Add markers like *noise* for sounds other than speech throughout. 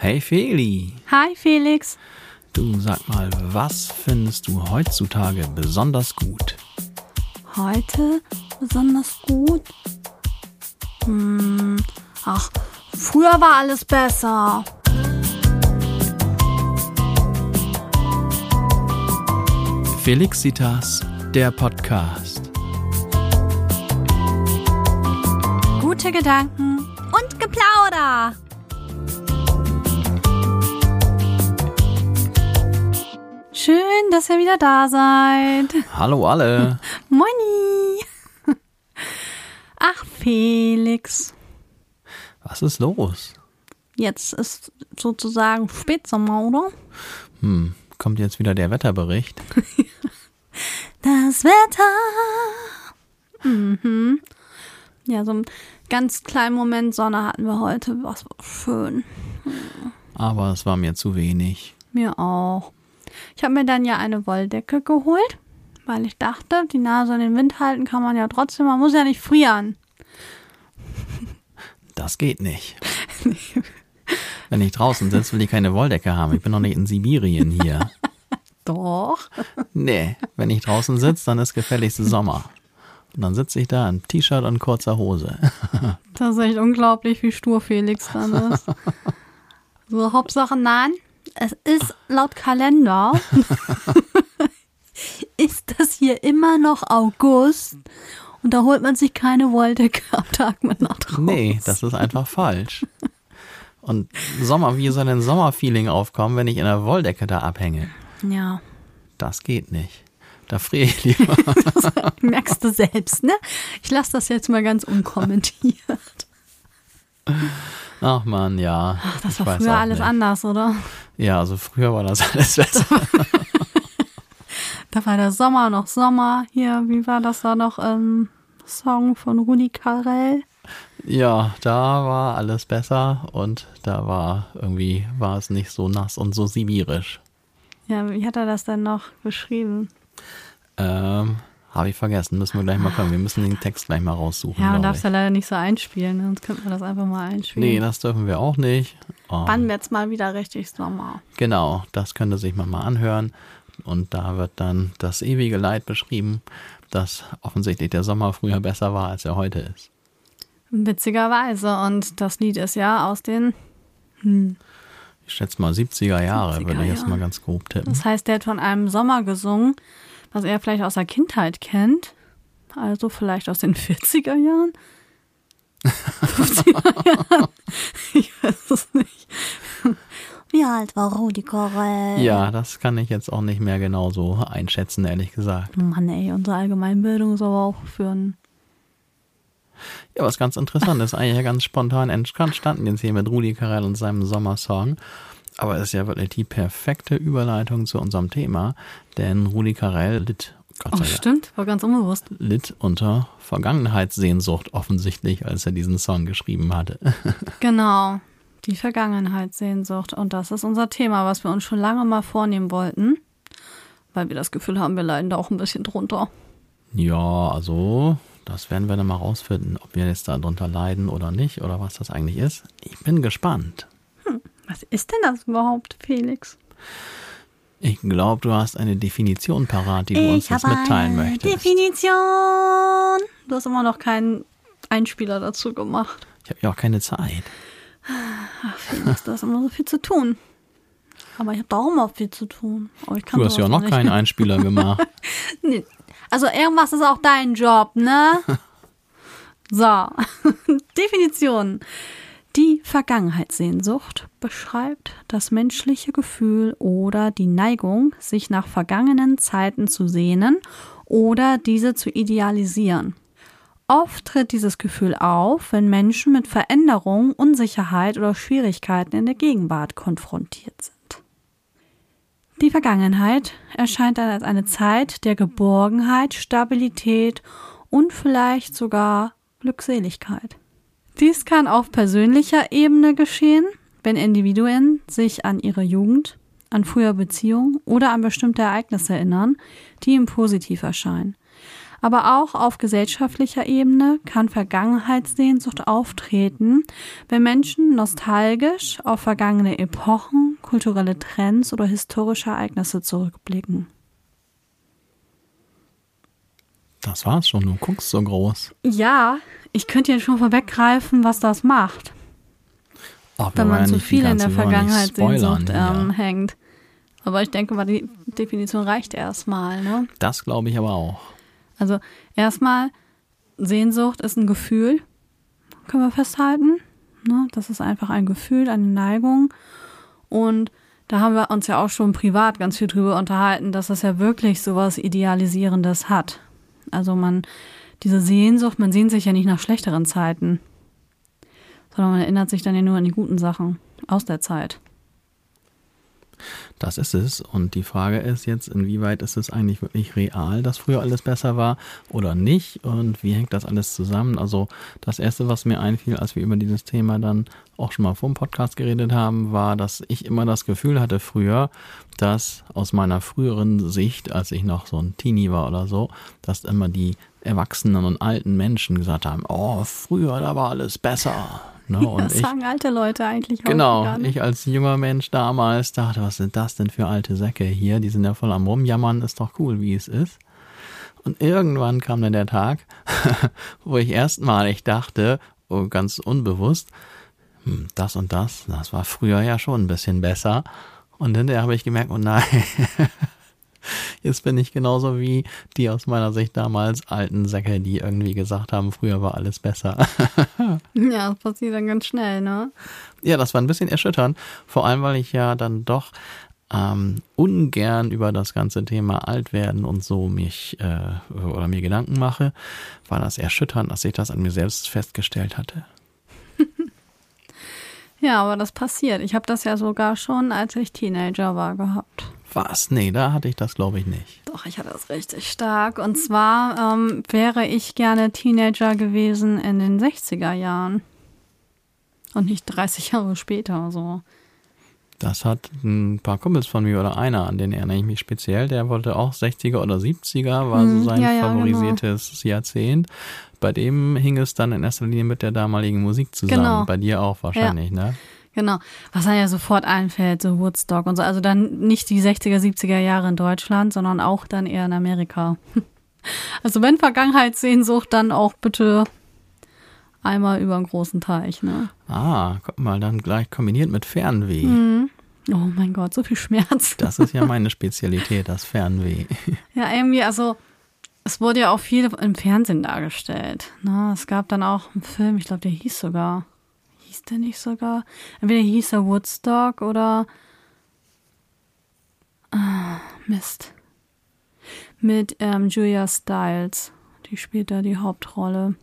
Hey Feli, Hi Felix. du sag mal, was findest du heutzutage besonders gut? Heute besonders gut. Hm, ach, früher war alles besser. Felixitas, der Podcast. Gute Gedanken und Geplauder. Schön, dass ihr wieder da seid. *laughs* Hallo alle. *laughs* Moini. *laughs* Ach, Felix. Was ist los? Jetzt ist sozusagen Spätsommer, oder? Hm, kommt jetzt wieder der Wetterbericht? Das Wetter. Mhm. Ja, so einen ganz kleinen Moment Sonne hatten wir heute. Was war schön. Aber es war mir zu wenig. Mir auch. Ich habe mir dann ja eine Wolldecke geholt, weil ich dachte, die Nase in den Wind halten kann man ja trotzdem. Man muss ja nicht frieren. Das geht nicht. Wenn ich draußen sitze, will ich keine Wolldecke haben. Ich bin noch nicht in Sibirien hier. *laughs* Doch. Nee, wenn ich draußen sitze, dann ist gefälligste Sommer. Und dann sitze ich da in T-Shirt und kurzer Hose. Das ist echt unglaublich, wie stur Felix dann ist. *laughs* So, Hauptsache nein. Es ist laut Kalender. *laughs* ist das hier immer noch August? Und da holt man sich keine Wolldecke am Tag mit nach draußen. Nee, das ist einfach falsch. Und Sommer, wie soll denn Sommerfeeling aufkommen, wenn ich in der Wolldecke da abhänge? Ja, Das geht nicht. Da friere ich lieber. *laughs* merkst du selbst, ne? Ich lasse das jetzt mal ganz unkommentiert. *laughs* Ach man, ja. Ach, das ich war früher alles nicht. anders, oder? Ja, also früher war das *laughs* alles besser. *laughs* Da war der Sommer noch Sommer. Hier, wie war das da noch? Ähm, Song von Rudi Carell. Ja, da war alles besser und da war irgendwie, war es nicht so nass und so sibirisch. Ja, wie hat er das denn noch geschrieben? Ähm, habe ich vergessen. Müssen wir gleich mal können. Wir müssen den Text gleich mal raussuchen. Ja, man darf es ja leider nicht so einspielen, ne? sonst könnte man das einfach mal einspielen. Nee, das dürfen wir auch nicht. Oh, Wann wird's mal wieder richtig Sommer? Genau, das könnte sich man mal anhören. Und da wird dann das ewige Leid beschrieben, dass offensichtlich der Sommer früher besser war, als er heute ist. Witzigerweise. Und das Lied ist ja aus den. Ich schätze mal 70er Jahre, 70er würde ich jetzt mal ganz grob tippen. Das heißt, der hat von einem Sommer gesungen, was er vielleicht aus der Kindheit kennt. Also vielleicht aus den *laughs* 40er Jahren. 50er Jahren. Ich weiß es nicht. Wie alt war Rudi Carell? Ja, das kann ich jetzt auch nicht mehr genau so einschätzen, ehrlich gesagt. Mann, ey, unsere Allgemeinbildung ist aber auch für einen. Ja, was ganz interessant ist, eigentlich ja ganz spontan entstanden jetzt hier mit Rudi Carell und seinem Sommersong. Aber es ist ja wirklich die perfekte Überleitung zu unserem Thema, denn Rudi Carell litt, Gott Oh, sei Dank, stimmt, war ganz unbewusst. litt unter Vergangenheitssehnsucht offensichtlich, als er diesen Song geschrieben hatte. *laughs* Genau, die Vergangenheitssehnsucht. Und das ist unser Thema, was wir uns schon lange mal vornehmen wollten, weil wir das Gefühl haben, wir leiden da auch ein bisschen drunter. Ja, also, das werden wir dann mal rausfinden, ob wir jetzt darunter leiden oder nicht oder was das eigentlich ist. Ich bin gespannt. Was ist denn das überhaupt, Felix? Ich glaube, du hast eine Definition parat, die du uns jetzt mitteilen möchtest. Definition. Du hast immer noch keinen Einspieler dazu gemacht. Ich habe ja auch keine Zeit. Ach, Felix, du hast immer so viel zu tun. Aber ich habe da auch immer viel zu tun. Ich Du hast ja auch noch nicht. keinen Einspieler gemacht. *laughs* Nee. Also irgendwas ist auch dein Job, ne? *laughs* So, *laughs* Definition. Die Vergangenheitssehnsucht beschreibt das menschliche Gefühl oder die Neigung, sich nach vergangenen Zeiten zu sehnen oder diese zu idealisieren. Oft tritt dieses Gefühl auf, wenn Menschen mit Veränderung, Unsicherheit oder Schwierigkeiten in der Gegenwart konfrontiert sind. Die Vergangenheit erscheint dann als eine Zeit der Geborgenheit, Stabilität und vielleicht sogar Glückseligkeit. Dies kann auf persönlicher Ebene geschehen, wenn Individuen sich an ihre Jugend, an frühere Beziehungen oder an bestimmte Ereignisse erinnern, die ihm positiv erscheinen. Aber auch auf gesellschaftlicher Ebene kann Vergangenheitssehnsucht auftreten, wenn Menschen nostalgisch auf vergangene Epochen, kulturelle Trends oder historische Ereignisse zurückblicken. Das war's schon, du guckst so groß. Ja, ich könnte jetzt schon vorweggreifen, was das macht. Ach, wenn man zu die viel in der Vergangenheitssehnsucht spoilern ähm, hängt. Aber ich denke mal, die Definition reicht erstmal. Ne? Das glaube ich aber auch. Also erstmal, Sehnsucht ist ein Gefühl, können wir festhalten. Ne? Das ist einfach ein Gefühl, eine Neigung. Und da haben wir uns ja auch schon privat ganz viel drüber unterhalten, dass das ja wirklich sowas Idealisierendes hat. Also man, diese Sehnsucht, man sehnt sich ja nicht nach schlechteren Zeiten, sondern man erinnert sich dann ja nur an die guten Sachen aus der Zeit. Das ist es. Und die Frage ist jetzt, inwieweit ist es eigentlich wirklich real, dass früher alles besser war oder nicht? Und wie hängt das alles zusammen? Also das Erste, was mir einfiel, als wir über dieses Thema dann auch schon mal vor dem Podcast geredet haben, war, dass ich immer das Gefühl hatte früher, dass aus meiner früheren Sicht, als ich noch so ein Teenie war oder so, dass immer die Erwachsenen und alten Menschen gesagt haben, oh, früher, da war alles besser. Ne? *laughs* Und das ich, sagen alte Leute eigentlich auch Genau, nicht. ich als junger Mensch damals dachte, was sind das denn für alte Säcke hier? Die sind ja voll am Rumjammern, ist doch cool, wie es ist. Und irgendwann kam dann der Tag, *laughs* wo ich erstmalig dachte, oh, ganz unbewusst, hm, das und das, das war früher ja schon ein bisschen besser. Und hinterher habe ich gemerkt, oh nein, *laughs* jetzt bin ich genauso wie die aus meiner Sicht damals alten Säcke, die irgendwie gesagt haben, früher war alles besser. *laughs* Ja, das passiert dann ganz schnell, ne? Ja, das war ein bisschen erschütternd. Vor allem, weil ich ja dann doch ähm, ungern über das ganze Thema Altwerden und so mich äh, oder mir Gedanken mache, war das erschütternd, dass ich das an mir selbst festgestellt hatte. *laughs* Ja, aber das passiert. Ich habe das ja sogar schon, als ich Teenager war, gehabt. Was? Nee, da hatte ich das, glaube ich, nicht. Doch, ich hatte das richtig stark. Und zwar ähm, wäre ich gerne Teenager gewesen in den 60er Jahren. Und nicht 30 Jahre später so. Das hat ein paar Kumpels von mir oder einer, an den erinnere ich mich speziell, der wollte auch 60er oder 70er, war so Hm, sein ja, ja, favorisiertes Jahrzehnt. Bei dem hing es dann in erster Linie mit der damaligen Musik zusammen. Genau. Bei dir auch wahrscheinlich, ne? Genau. Was dann ja sofort einfällt, so Woodstock und so. Also dann nicht die 60er, 70er Jahre in Deutschland, sondern auch dann eher in Amerika. *laughs* Also wenn Vergangenheitssehnsucht, dann auch bitte einmal über einen großen Teich, ne? Ah, guck mal, dann gleich kombiniert mit Fernweh. Hm. Oh mein Gott, so viel Schmerz. *laughs* Das ist ja meine Spezialität, das Fernweh. *laughs* Ja, irgendwie, also es wurde ja auch viel im Fernsehen dargestellt. Ne? Es gab dann auch einen Film, ich glaube, der hieß sogar. Hieß der nicht sogar? Entweder hieß er Woodstock oder. Ah, Mist. Mit ähm, Julia Stiles. Die spielt da die Hauptrolle.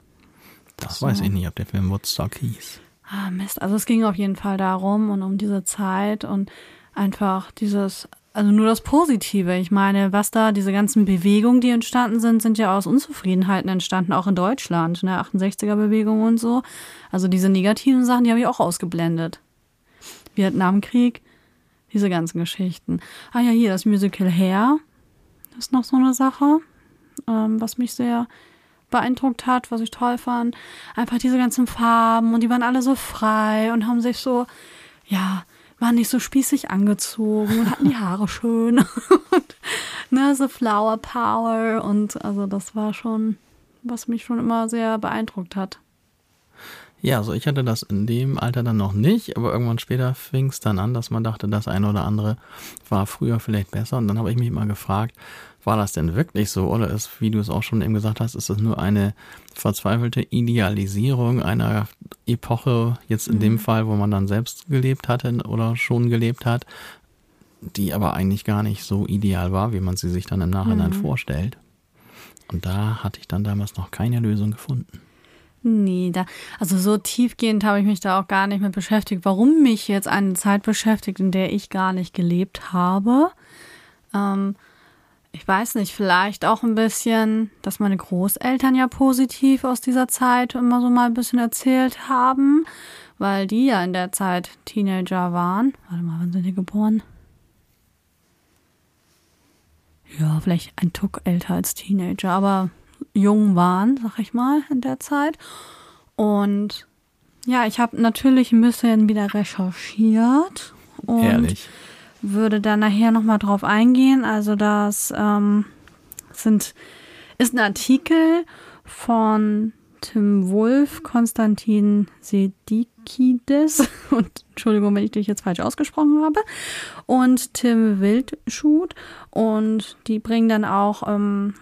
Das So. weiß ich nicht, ob der Film Woodstock hieß. Ah, Mist. Also es ging auf jeden Fall darum und um diese Zeit und einfach dieses, also nur das Positive. Ich meine, was da, diese ganzen Bewegungen, die entstanden sind, sind ja aus Unzufriedenheiten entstanden, auch in Deutschland, ne, 68er-Bewegung und so. Also diese negativen Sachen, die habe ich auch ausgeblendet. Vietnamkrieg, diese ganzen Geschichten. Ah ja, hier, das Musical Hair ist noch so eine Sache, ähm, was mich sehr beeindruckt hat, was ich toll fand. Einfach diese ganzen Farben und die waren alle so frei und haben sich so, ja, waren nicht so spießig angezogen und hatten die Haare schön. *laughs* und, ne, so Flower Power und also das war schon, was mich schon immer sehr beeindruckt hat. Ja, also ich hatte das in dem Alter dann noch nicht, aber irgendwann später fing es dann an, dass man dachte, das eine oder andere war früher vielleicht besser. Und dann habe ich mich mal gefragt, war das denn wirklich so oder ist, wie du es auch schon eben gesagt hast, ist es nur eine verzweifelte Idealisierung einer Epoche, jetzt in dem Fall, wo man dann selbst gelebt hatte oder schon gelebt hat, die aber eigentlich gar nicht so ideal war, wie man sie sich dann im Nachhinein vorstellt. Und da hatte ich dann damals noch keine Lösung gefunden. Nee, da, also so tiefgehend habe ich mich da auch gar nicht mit beschäftigt. Warum mich jetzt eine Zeit beschäftigt, in der ich gar nicht gelebt habe? Ähm, ich weiß nicht, vielleicht auch ein bisschen, dass meine Großeltern ja positiv aus dieser Zeit immer so mal ein bisschen erzählt haben, weil die ja in der Zeit Teenager waren. Warte mal, wann sind die geboren? Ja, vielleicht ein Tuck älter als Teenager, aber jung waren, sag ich mal, in der Zeit. Und ja, ich habe natürlich ein bisschen wieder recherchiert und Ehrlich. würde da nachher nochmal drauf eingehen. Also das ähm, sind, ist ein Artikel von Tim Wolf, Konstantin Sedikides *laughs* und Entschuldigung, wenn ich dich jetzt falsch ausgesprochen habe und Tim Wildschut und die bringen dann auch ähm,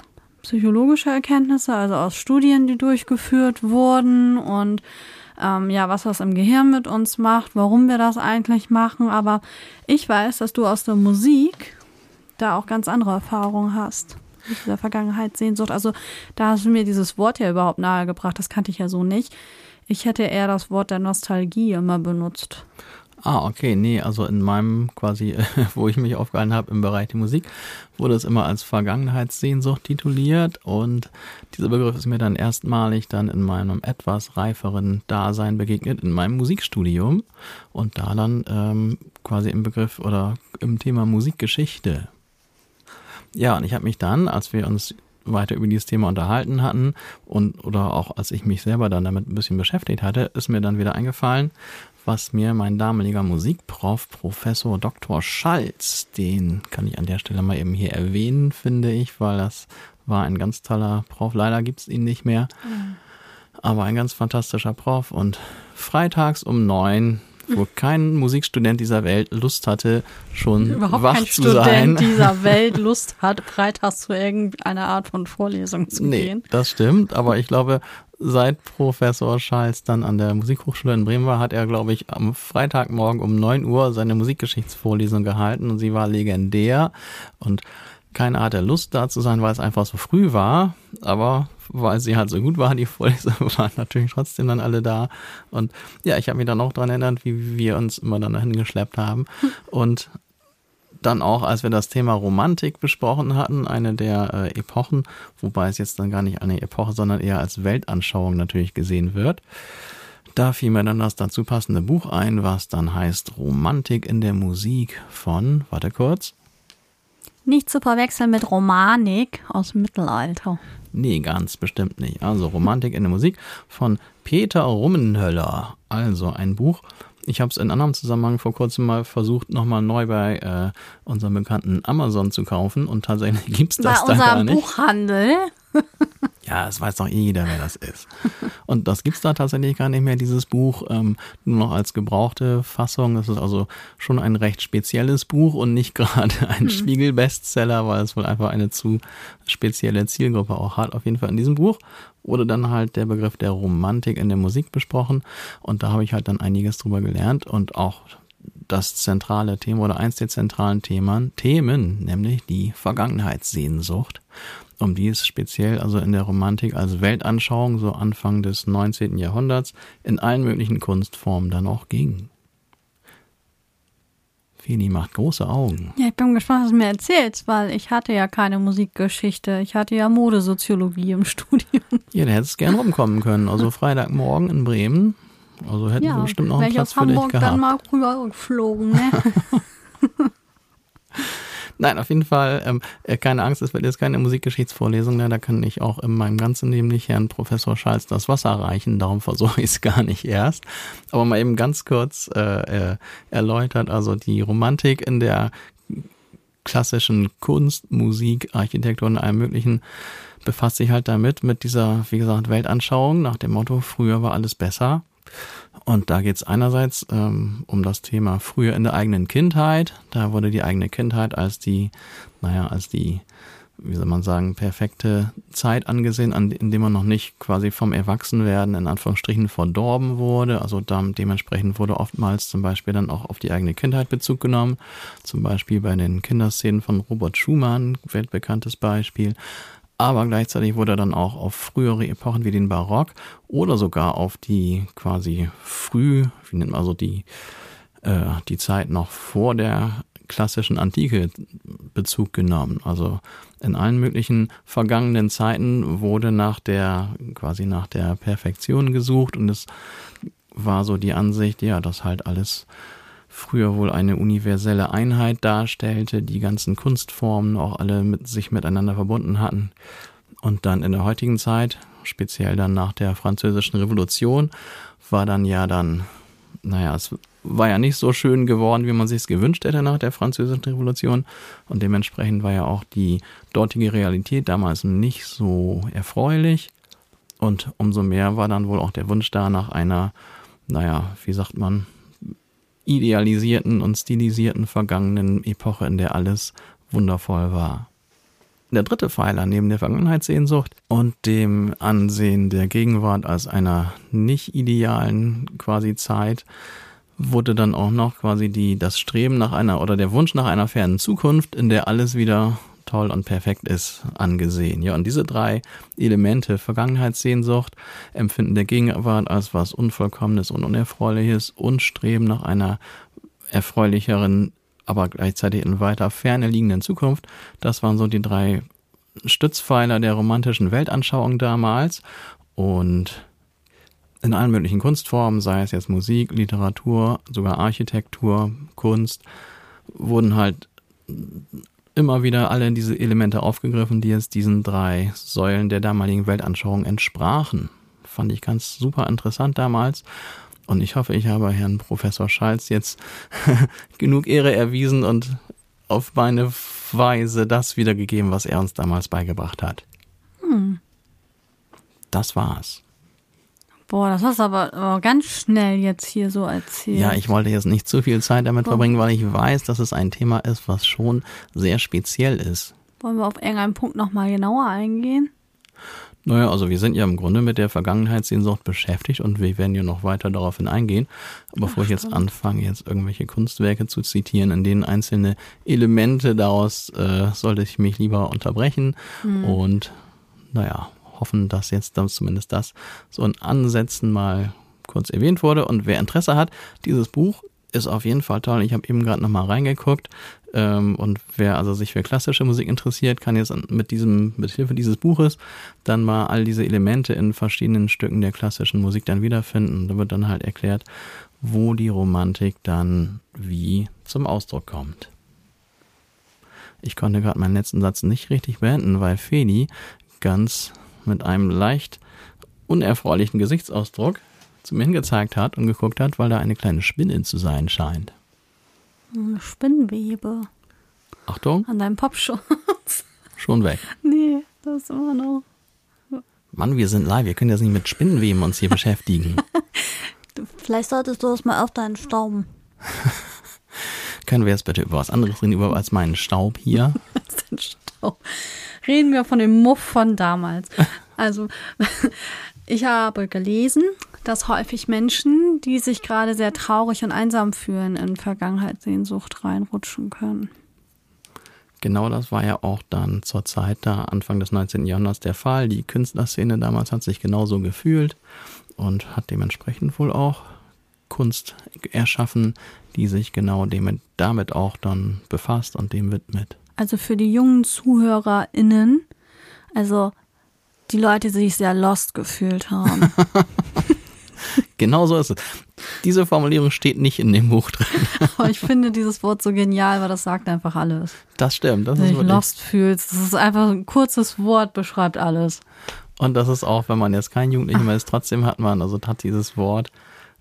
psychologische Erkenntnisse, also aus Studien, die durchgeführt wurden und ähm, ja, was das im Gehirn mit uns macht, warum wir das eigentlich machen. Aber ich weiß, dass du aus der Musik da auch ganz andere Erfahrungen hast. Mit dieser Vergangenheitssehnsucht. Also da hast du mir dieses Wort ja überhaupt nahegebracht. Das kannte ich ja so nicht. Ich hätte eher das Wort der Nostalgie immer benutzt. Ah, okay, nee, also in meinem quasi, *laughs* wo ich mich aufgehalten habe im Bereich der Musik, wurde es immer als Vergangenheitssehnsucht tituliert und dieser Begriff ist mir dann erstmalig dann in meinem etwas reiferen Dasein begegnet, in meinem Musikstudium und da dann ähm, quasi im Begriff oder im Thema Musikgeschichte. Ja, und ich habe mich dann, als wir uns weiter über dieses Thema unterhalten hatten und oder auch als ich mich selber dann damit ein bisschen beschäftigt hatte, ist mir dann wieder eingefallen, was mir mein damaliger Musikprof, Professor Dr. Schalz, den kann ich an der Stelle mal eben hier erwähnen, finde ich, weil das war ein ganz toller Prof. Leider gibt's ihn nicht mehr. Mhm. Aber ein ganz fantastischer Prof. Und freitags um neun, wo kein Musikstudent dieser Welt Lust hatte, schon Überhaupt wach kein zu Student sein. dieser *laughs* Welt Lust hat, freitags zu irgendeiner Art von Vorlesung zu Nee, gehen. das stimmt, aber ich glaube, seit Professor Schalz dann an der Musikhochschule in Bremen war, hat er, glaube ich, am Freitagmorgen um 9 Uhr seine Musikgeschichtsvorlesung gehalten und sie war legendär und keiner hatte Lust da zu sein, weil es einfach so früh war, aber weil sie halt so gut war, die Vorlesung *laughs* waren natürlich trotzdem dann alle da und ja, ich habe mich dann auch dran erinnert, wie wir uns immer dann dahin geschleppt haben und dann auch, als wir das Thema Romantik besprochen hatten, eine der äh, Epochen, wobei es jetzt dann gar nicht eine Epoche, sondern eher als Weltanschauung natürlich gesehen wird. Da fiel mir dann das dazu passende Buch ein, was dann heißt Romantik in der Musik von, warte kurz, Nicht zu verwechseln mit Romanik aus dem Mittelalter. Nee, ganz bestimmt nicht. Also Romantik in der Musik von Peter Rummenhöller. Also ein Buch. Ich habe es in anderem Zusammenhang vor kurzem mal versucht, nochmal neu bei äh, unserem bekannten Amazon zu kaufen und tatsächlich *laughs* gibt's Bei das da gar unserem nicht. Buchhandel. *laughs* Ja, es weiß doch eh jeder, wer das ist. Und das gibt's da tatsächlich gar nicht mehr, dieses Buch, ähm, nur noch als gebrauchte Fassung. Das ist also schon ein recht spezielles Buch und nicht *laughs* gerade ein Spiegel-Bestseller, weil es wohl einfach eine zu spezielle Zielgruppe auch hat. Auf jeden Fall in diesem Buch wurde dann halt der Begriff der Romantik in der Musik besprochen und da habe ich halt dann einiges drüber gelernt und auch das zentrale Thema oder eins der zentralen Themen, Themen, nämlich die Vergangenheitssehnsucht, um die es speziell also in der Romantik als Weltanschauung so Anfang des 19. Jahrhunderts in allen möglichen Kunstformen dann auch ging. Feli macht große Augen. Ja, ich bin gespannt, was du mir erzählst, weil ich hatte ja keine Musikgeschichte. Ich hatte ja Modesoziologie im *laughs* Studium. Ja, da hättest gern rumkommen können. Also Freitagmorgen in Bremen. Also hätten wir bestimmt noch einen ich Platz aus für dich Hamburg gehabt. dann mal rüber geflogen, ne? *laughs* *laughs* Nein, auf jeden Fall, ähm, äh, keine Angst, es wird jetzt keine Musikgeschichtsvorlesung, ne? da kann ich auch in meinem ganzen Leben nicht Herrn Professor Schalz das Wasser reichen, darum versuche ich es gar nicht erst. Aber mal eben ganz kurz äh, äh, erläutert, also die Romantik in der klassischen Kunst, Musik, Architektur und allem möglichen befasst sich halt damit, mit dieser, wie gesagt, Weltanschauung nach dem Motto, früher war alles besser. Und da geht es einerseits ähm, um das Thema früher in der eigenen Kindheit. Da wurde die eigene Kindheit als die, naja, als die, wie soll man sagen, perfekte Zeit angesehen, an, in dem man noch nicht quasi vom Erwachsenwerden in Anführungsstrichen verdorben wurde. Also dann, dementsprechend wurde oftmals zum Beispiel dann auch auf die eigene Kindheit Bezug genommen. Zum Beispiel bei den Kinderszenen von Robert Schumann, weltbekanntes Beispiel aber gleichzeitig wurde dann auch auf frühere Epochen wie den Barock oder sogar auf die quasi früh, wie nennt man also die, äh, die Zeit noch vor der klassischen Antike Bezug genommen. Also in allen möglichen vergangenen Zeiten wurde nach der, quasi nach der Perfektion gesucht und es war so die Ansicht, ja, dass halt alles früher wohl eine universelle Einheit darstellte, die ganzen Kunstformen auch alle mit sich miteinander verbunden hatten. Und dann in der heutigen Zeit, speziell dann nach der französischen Revolution, war dann ja dann, naja, es war ja nicht so schön geworden, wie man sich es gewünscht hätte nach der französischen Revolution. Und dementsprechend war ja auch die dortige Realität damals nicht so erfreulich. Und umso mehr war dann wohl auch der Wunsch da nach einer, naja, wie sagt man, idealisierten und stilisierten vergangenen Epoche, in der alles wundervoll war. Der dritte Pfeiler neben der Vergangenheitssehnsucht und dem Ansehen der Gegenwart als einer nicht idealen quasi Zeit wurde dann auch noch quasi die, das Streben nach einer oder der Wunsch nach einer fernen Zukunft, in der alles wieder toll und perfekt ist, angesehen. Ja, und diese drei Elemente, Vergangenheitssehnsucht, Empfinden der Gegenwart als was Unvollkommenes und Unerfreuliches und Streben nach einer erfreulicheren, aber gleichzeitig in weiter Ferne liegenden Zukunft, das waren so die drei Stützpfeiler der romantischen Weltanschauung damals und in allen möglichen Kunstformen, sei es jetzt Musik, Literatur, sogar Architektur, Kunst, wurden halt immer wieder alle diese Elemente aufgegriffen, die jetzt diesen drei Säulen der damaligen Weltanschauung entsprachen. Fand ich ganz super interessant damals. Und ich hoffe, ich habe Herrn Professor Schalz jetzt *laughs* genug Ehre erwiesen und auf meine Weise das wiedergegeben, was er uns damals beigebracht hat. Hm. Das war's. Boah, das hast du aber ganz schnell jetzt hier so erzählt. Ja, ich wollte jetzt nicht zu viel Zeit damit verbringen, weil ich weiß, dass es ein Thema ist, was schon sehr speziell ist. Wollen wir auf irgendeinen Punkt nochmal genauer eingehen? Naja, also wir sind ja im Grunde mit der Vergangenheitssehnsucht beschäftigt und wir werden ja noch weiter daraufhin eingehen. Aber bevor ich jetzt anfange, jetzt irgendwelche Kunstwerke zu zitieren, in denen einzelne Elemente daraus, äh, sollte ich mich lieber unterbrechen hm. und naja, hoffen, dass jetzt zumindest das so in Ansätzen mal kurz erwähnt wurde. Und wer Interesse hat, dieses Buch ist auf jeden Fall toll. Ich habe eben gerade nochmal reingeguckt. Ähm, und wer also sich für klassische Musik interessiert, kann jetzt mit diesem, mit Hilfe dieses Buches dann mal all diese Elemente in verschiedenen Stücken der klassischen Musik dann wiederfinden. Da wird dann halt erklärt, wo die Romantik dann wie zum Ausdruck kommt. Ich konnte gerade meinen letzten Satz nicht richtig beenden, weil Feli ganz mit einem leicht unerfreulichen Gesichtsausdruck zu mir hingezeigt hat und geguckt hat, weil da eine kleine Spinne zu sein scheint. Eine Spinnwebe. Achtung. An deinem Popschutz. *laughs* Schon weg. Nee, das ist immer noch. Mann, wir sind live. Wir können jetzt nicht mit Spinnenweben uns hier *laughs* beschäftigen. Vielleicht solltest du das mal auf deinen Stauben. *laughs* können wir jetzt bitte über was anderes reden, über als meinen Staub hier? den Staub reden wir von dem Muff von damals. *laughs* Also, *laughs* ich habe gelesen, dass häufig Menschen, die sich gerade sehr traurig und einsam fühlen, in Vergangenheitssehnsucht reinrutschen können. Genau das war ja auch dann zur Zeit da, Anfang des 19. Jahrhunderts, der Fall. Die Künstlerszene damals hat sich genauso gefühlt und hat dementsprechend wohl auch Kunst erschaffen, die sich genau damit auch dann befasst und dem widmet also für die jungen ZuhörerInnen, also die Leute, die sich sehr lost gefühlt haben. *laughs* genau so ist es. Diese Formulierung steht nicht in dem Buch drin. *laughs* Aber ich finde dieses Wort so genial, weil das sagt einfach alles. Das stimmt. Das wenn du dich lost fühlst. Das ist einfach ein kurzes Wort, beschreibt alles. Und das ist auch, wenn man jetzt kein Jugendlicher mehr ist, trotzdem hat man, also hat dieses Wort.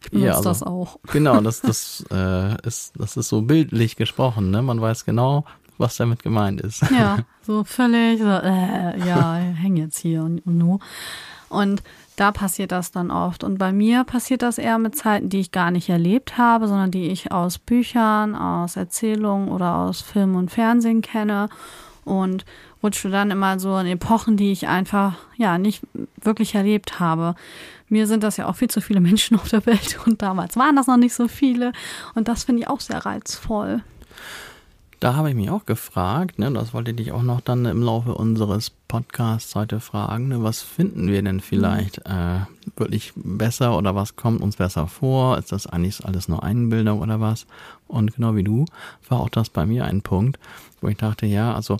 Ich benutze ja, also, das auch. Genau, das, das, äh, ist, das ist so bildlich gesprochen. Ne? Man weiß genau, was damit gemeint ist. Ja, *laughs* so völlig, so, äh, ja, häng jetzt hier und, und nur. Und da passiert das dann oft. Und bei mir passiert das eher mit Zeiten, die ich gar nicht erlebt habe, sondern die ich aus Büchern, aus Erzählungen oder aus Film und Fernsehen kenne. Und rutsche dann immer so in Epochen, die ich einfach ja nicht wirklich erlebt habe. Mir sind das ja auch viel zu viele Menschen auf der Welt *laughs* und damals waren das noch nicht so viele. Und das finde ich auch sehr reizvoll. Da habe ich mich auch gefragt, ne, das wollte ich dich auch noch dann im Laufe unseres Podcasts heute fragen, ne, was finden wir denn vielleicht mhm. äh, wirklich besser oder was kommt uns besser vor? Ist das eigentlich alles nur Einbildung oder was? Und genau wie du war auch das bei mir ein Punkt, wo ich dachte, ja, also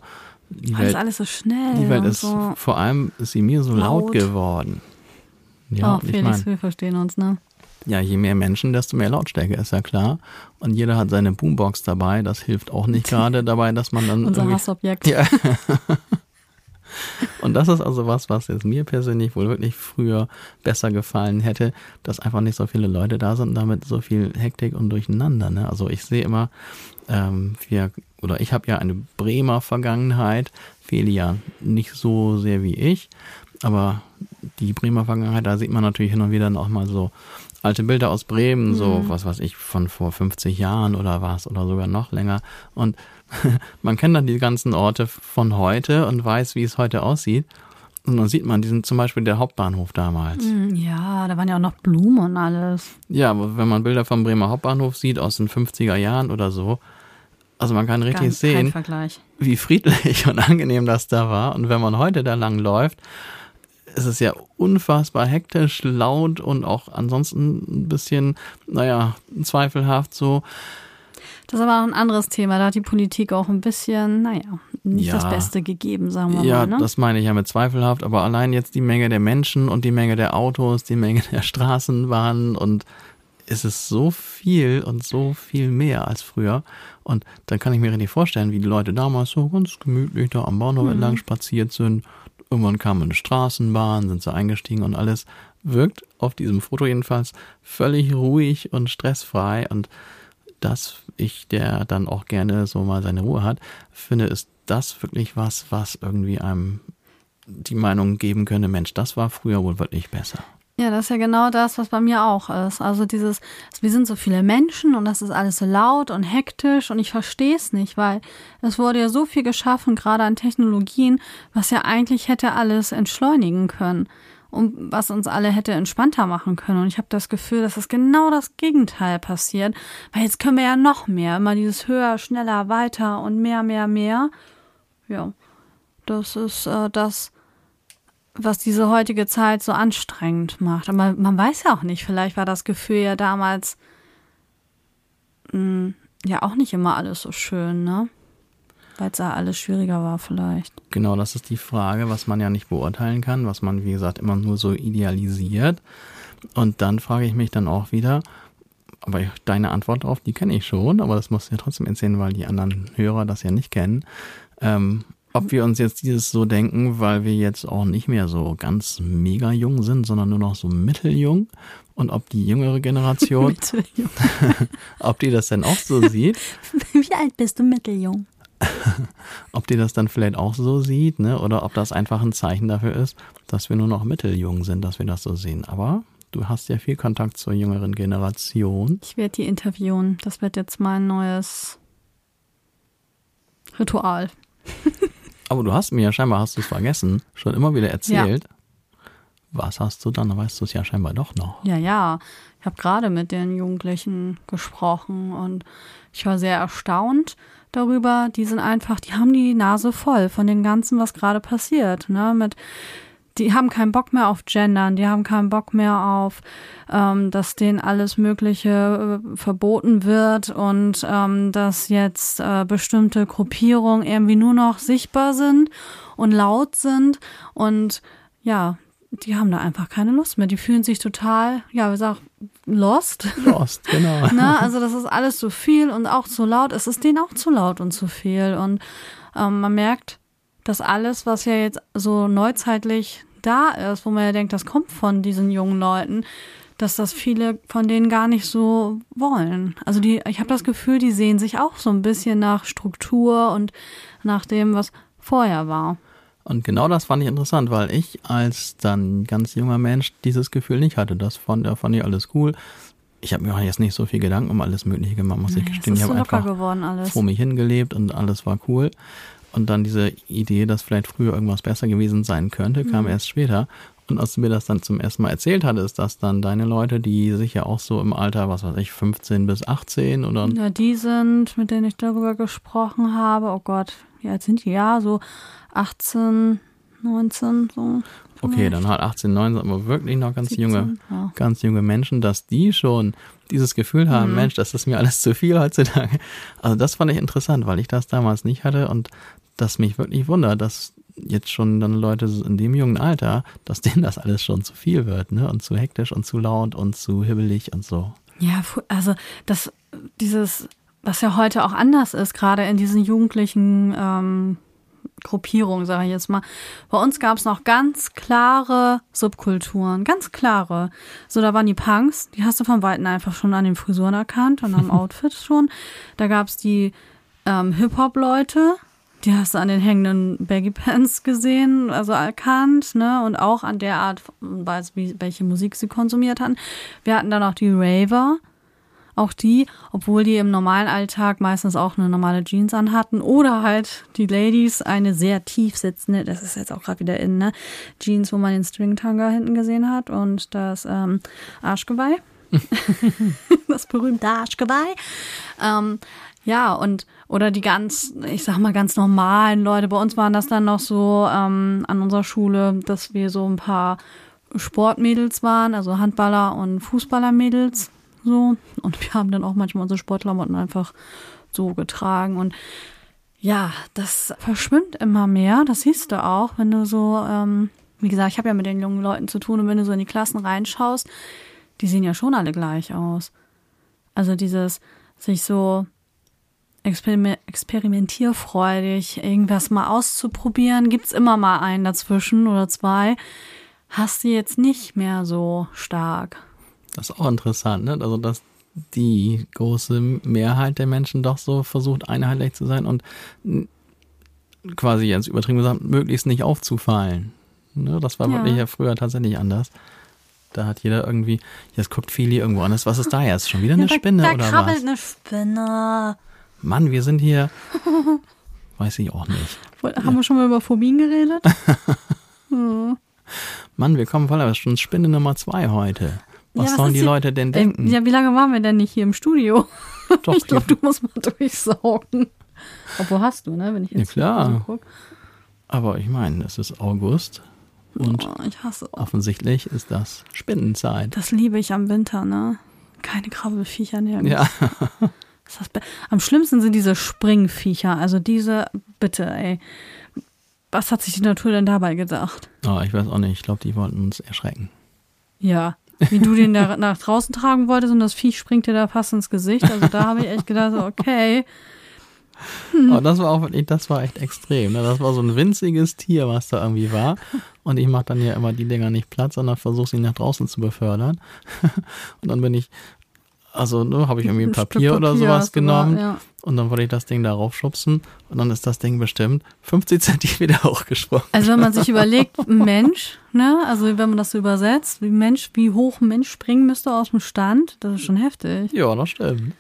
die Welt, alles so schnell. Die Welt ist so vor allem ist sie mir so laut, laut geworden. Ja, oh, Felix, ich mein, wir verstehen uns, ne? Ja, je mehr Menschen, desto mehr Lautstärke, ist ja klar. Und jeder hat seine Boombox dabei. Das hilft auch nicht *laughs* gerade dabei, dass man dann. Unser Hassobjekt. Ja. *laughs* Und das ist also was, was jetzt mir persönlich wohl wirklich früher besser gefallen hätte, dass einfach nicht so viele Leute da sind und damit so viel Hektik und Durcheinander. Ne? Also ich sehe immer, ähm, wir, oder ich habe ja eine Bremer Vergangenheit, Feli ja nicht so sehr wie ich, aber die Bremer Vergangenheit, da sieht man natürlich hin und wieder noch mal so alte Bilder aus Bremen, mhm. so was weiß ich, von vor 50 Jahren oder was oder sogar noch länger. Und *laughs* man kennt dann die ganzen Orte von heute und weiß, wie es heute aussieht. Und dann sieht man diesen zum Beispiel der Hauptbahnhof damals. Mhm, ja, da waren ja auch noch Blumen und alles. Ja, aber wenn man Bilder vom Bremer Hauptbahnhof sieht aus den 50er Jahren oder so, also man kann richtig Ganz sehen, wie friedlich *laughs* und angenehm das da war. Und wenn man heute da lang läuft, ist es ja unfassbar hektisch, laut und auch ansonsten ein bisschen, naja, zweifelhaft so. Das ist aber auch ein anderes Thema. Da hat die Politik auch ein bisschen, naja, nicht ja, das Beste gegeben, sagen wir ja, mal. Ja, ne? das meine ich ja mit zweifelhaft, aber allein jetzt die Menge der Menschen und die Menge der Autos, die Menge der Straßenbahnen und es ist so viel und so viel mehr als früher. Und dann kann ich mir richtig vorstellen, wie die Leute damals so ganz gemütlich da am Bahnhof mhm. entlang spaziert sind Irgendwann kam eine Straßenbahn, sind sie eingestiegen und alles wirkt auf diesem Foto jedenfalls völlig ruhig und stressfrei und dass ich, der dann auch gerne so mal seine Ruhe hat, finde, ist das wirklich was, was irgendwie einem die Meinung geben könnte, Mensch, das war früher wohl wirklich besser. Ja, das ist ja genau das, was bei mir auch ist. Also dieses, wir sind so viele Menschen und das ist alles so laut und hektisch und ich verstehe es nicht, weil es wurde ja so viel geschaffen, gerade an Technologien, was ja eigentlich hätte alles entschleunigen können und was uns alle hätte entspannter machen können. Und ich habe das Gefühl, dass es genau das Gegenteil passiert, weil jetzt können wir ja noch mehr, immer dieses höher, schneller, weiter und mehr, mehr, mehr. Ja, das ist äh, das, was diese heutige Zeit so anstrengend macht. Aber man weiß ja auch nicht, vielleicht war das Gefühl ja damals mh, hm, ja auch nicht immer alles so schön, ne? Weil es ja alles schwieriger war vielleicht. Genau, das ist die Frage, was man ja nicht beurteilen kann, was man, wie gesagt, immer nur so idealisiert. Und dann frage ich mich dann auch wieder, aber deine Antwort darauf, die kenne ich schon, aber das musst du ja trotzdem erzählen, weil die anderen Hörer das ja nicht kennen. Ähm, ob wir uns jetzt dieses so denken, weil wir jetzt auch nicht mehr so ganz mega jung sind, sondern nur noch so mitteljung und ob die jüngere Generation, *laughs* *laughs* ob die das denn auch so sieht. *laughs* Wie alt bist du mitteljung? ob die das dann vielleicht auch so sieht, ne? Oder ob das einfach ein Zeichen dafür ist, dass wir nur noch mitteljung sind, dass wir das so sehen. Aber du hast ja viel Kontakt zur jüngeren Generation. Ich werde die interviewen. Das wird jetzt mein neues Ritual. Aber du hast mir ja scheinbar, hast du es vergessen, schon immer wieder erzählt. Ja. Was hast du dann? Dann weißt du es ja scheinbar doch noch. Ja, ja. Ich habe gerade mit den Jugendlichen gesprochen und ich war sehr erstaunt darüber. Die sind einfach, die haben die Nase voll von dem Ganzen, was gerade passiert. Ne? Mit die haben keinen Bock mehr auf Gendern, die haben keinen Bock mehr auf, ähm, dass denen alles Mögliche äh, verboten wird und ähm, dass jetzt äh, bestimmte Gruppierungen irgendwie nur noch sichtbar sind und laut sind und ja, die haben da einfach keine Lust mehr. Die fühlen sich total, ja, wie sag, lost. Lost, genau. *laughs* Na, also das ist alles zu viel und auch zu laut. Es ist denen auch zu laut und zu viel und ähm, man merkt, dass alles, was ja jetzt so neuzeitlich da ist, wo man ja denkt, das kommt von diesen jungen Leuten, dass das viele von denen gar nicht so wollen. Also die, ich habe das Gefühl, die sehen sich auch so ein bisschen nach Struktur und nach dem, was vorher war. Und genau das fand ich interessant, weil ich als dann ganz junger Mensch dieses Gefühl nicht hatte. Das fand, da fand ich alles cool. Ich habe mir auch jetzt nicht so viel Gedanken um alles Mögliche gemacht, muss nee, ich gestehen. Ich habe einfach geworden, vor mich hingelebt und alles war cool. Und dann diese Idee, dass vielleicht früher irgendwas besser gewesen sein könnte, kam mhm. erst später. Und als du mir das dann zum ersten Mal erzählt hattest, dass dann deine Leute, die sich ja auch so im Alter, was weiß ich, 15 bis 18 oder. Ja, die sind, mit denen ich darüber gesprochen habe, oh Gott, wie alt sind die? Ja, so 18, 19, so. Okay, dann halt 18, 19, aber wirklich noch ganz 17, junge, ja. ganz junge Menschen, dass die schon dieses Gefühl haben, mhm. Mensch, das ist mir alles *laughs* zu viel heutzutage. Also das fand ich interessant, weil ich das damals nicht hatte und das mich wirklich wundert, dass jetzt schon dann Leute in dem jungen Alter, dass denen das alles schon zu viel wird, ne? Und zu hektisch und zu laut und zu hibbelig und so. Ja, also das, dieses, was ja heute auch anders ist, gerade in diesen jugendlichen ähm, Gruppierung, sage ich jetzt mal. Bei uns gab es noch ganz klare Subkulturen, ganz klare. So, da waren die Punks, die hast du von Weitem einfach schon an den Frisuren erkannt und am *laughs* Outfit schon. Da gab es die ähm, Hip-Hop-Leute, die hast du an den hängenden Baggy Pants gesehen, also erkannt, ne? Und auch an der Art, weiß, wie, welche Musik sie konsumiert hatten. Wir hatten dann auch die Raver, auch die, obwohl die im normalen Alltag meistens auch eine normale Jeans anhatten oder halt die Ladies eine sehr tief sitzende, das ist jetzt auch gerade wieder in, ne? Jeans, wo man den Stringtanger hinten gesehen hat und das ähm, Arschgeweih. *laughs* das berühmte Arschgeweih. Ähm, ja, und oder die ganz, ich sag mal, ganz normalen Leute. Bei uns waren das dann noch so ähm, an unserer Schule, dass wir so ein paar Sportmädels waren, also Handballer und Fußballermädels so. Und wir haben dann auch manchmal unsere Sportklamotten einfach so getragen. Und ja, das verschwimmt immer mehr. Das siehst du auch, wenn du so, ähm, wie gesagt, ich habe ja mit den jungen Leuten zu tun und wenn du so in die Klassen reinschaust, die sehen ja schon alle gleich aus. Also dieses sich so experiment experimentierfreudig, irgendwas mal auszuprobieren, gibt's immer mal einen dazwischen oder zwei, hast du jetzt nicht mehr so stark. Das ist auch interessant, ne? Also, dass die große Mehrheit der Menschen doch so versucht, einheitlich zu sein und quasi jetzt übertrieben gesagt, möglichst nicht aufzufallen. Ne? Das war ja. wirklich ja früher tatsächlich anders. Da hat jeder irgendwie, jetzt guckt Fili irgendwo anders. Was ist da jetzt? Schon wieder eine ja, Spinne da, da oder krabbelt was? eine Spinne. Mann, wir sind hier. Weiß ich auch nicht. *laughs* Haben ja. wir schon mal über Phobien geredet? oh. *laughs* Mann, wir kommen voll, aber schon Spinne Nummer zwei heute. Was, ja, was sollen die Leute denn denken? Ja, wie lange waren wir denn nicht hier im Studio? Doch, *laughs* ich glaube, du musst mal *laughs* durchsaugen. Obwohl hast du, ne? Wenn ich jetzt ja, klar. So. Aber ich meine, es ist August und oh, offensichtlich ist das Spinnenzeit. Das liebe ich am Winter, ne? Keine Krabbelfiecher nirgends. Ja. *laughs* am schlimmsten sind diese Springviecher. Also diese, bitte, ey. Was hat sich die Natur denn dabei gedacht? Oh, ich weiß auch nicht. Ich glaube, die wollten uns erschrecken. Ja, wie du den da nach draußen tragen wolltest und das Viech springt dir da fast ins Gesicht. Also da habe ich echt gedacht, okay. Hm. Aber das war auch das war echt extrem. Ne? Das war so ein winziges Tier, was da irgendwie war. Und ich mache dann ja immer die Dinger nicht Platz, sondern versuche sie nach draußen zu befördern. *laughs* Und dann bin ich also ne, habe ich irgendwie ein Papier, Papier oder sowas genommen ja. Und dann wollte ich das Ding darauf schubsen und dann ist das Ding bestimmt 50 Zentimeter *laughs* hochgesprungen. Also wenn man sich überlegt, Mensch, ne, also wenn man das so übersetzt, wie Mensch, wie hoch ein Mensch springen müsste aus dem Stand, das ist schon heftig. Ja, das stimmt.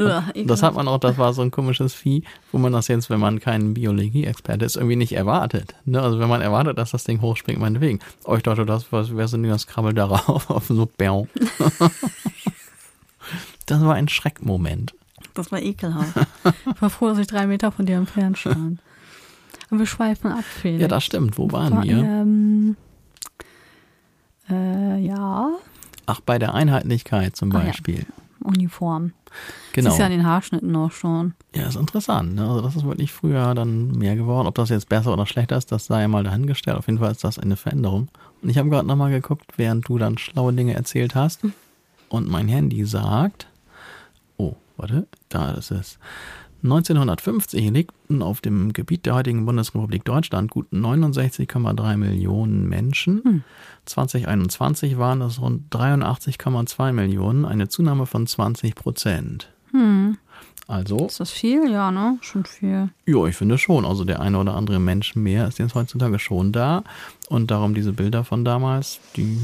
Ugh, das hat man auch, das war so ein komisches Vieh, wo man das jetzt, wenn man kein Biologie-Experte ist, irgendwie nicht erwartet. Ne? Also wenn man erwartet, dass das Ding hochspringt, meinetwegen. Oh, ich dachte, das wäre so ein das krabbelt darauf, auf so Bäum. *laughs* Das war ein Schreckmoment. Das war ekelhaft. Ich war froh, dass ich drei Meter von dir entfernt stand. Und wir schweifen ab, Felix. Ja, das stimmt. Wo waren war, wir? Ähm, äh, ja. Ach, bei der Einheitlichkeit zum Beispiel. Ah, ja. Uniform. Genau. Das ist ja an den Haarschnitten auch schon. Ja, ist interessant. Ne? Also das ist wirklich früher dann mehr geworden. Ob das jetzt besser oder schlechter ist, das sei ja mal dahingestellt. Auf jeden Fall ist das eine Veränderung. Und ich habe gerade nochmal geguckt, während du dann schlaue Dinge erzählt hast. Mhm. Und mein Handy sagt, warte, da ist es. 1950 lebten auf dem Gebiet der heutigen Bundesrepublik Deutschland gut 69,3 Millionen Menschen. Hm. 2021 waren es rund 83,2 Millionen, eine Zunahme von 20 Prozent. Hm. Also. Ist das viel? Ja, ne? Schon viel. Ja, ich finde schon. Also der eine oder andere Mensch mehr ist jetzt heutzutage schon da. Und darum diese Bilder von damals, die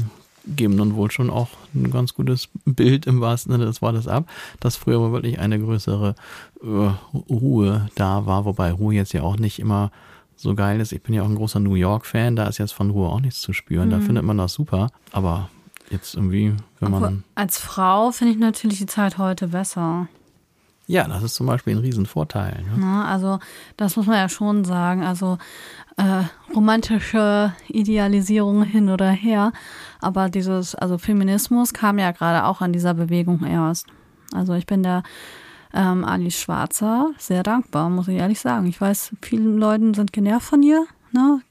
geben dann wohl schon auch ein ganz gutes Bild im wahrsten Sinne des Wortes ab, dass früher wohl wirklich eine größere äh, Ruhe da war, wobei Ruhe jetzt ja auch nicht immer so geil ist. Ich bin ja auch ein großer New York-Fan, da ist jetzt von Ruhe auch nichts zu spüren, mhm. da findet man das super, aber jetzt irgendwie, wenn man... Aber als Frau finde ich natürlich die Zeit heute besser. Ja, das ist zum Beispiel ein Riesenvorteil. Ne? Na, also das muss man ja schon sagen. Also äh, romantische Idealisierung hin oder her. Aber dieses, also Feminismus kam ja gerade auch an dieser Bewegung erst. Also ich bin der ähm, Alice Schwarzer sehr dankbar, muss ich ehrlich sagen. Ich weiß, vielen Leuten sind genervt von ihr. Ne?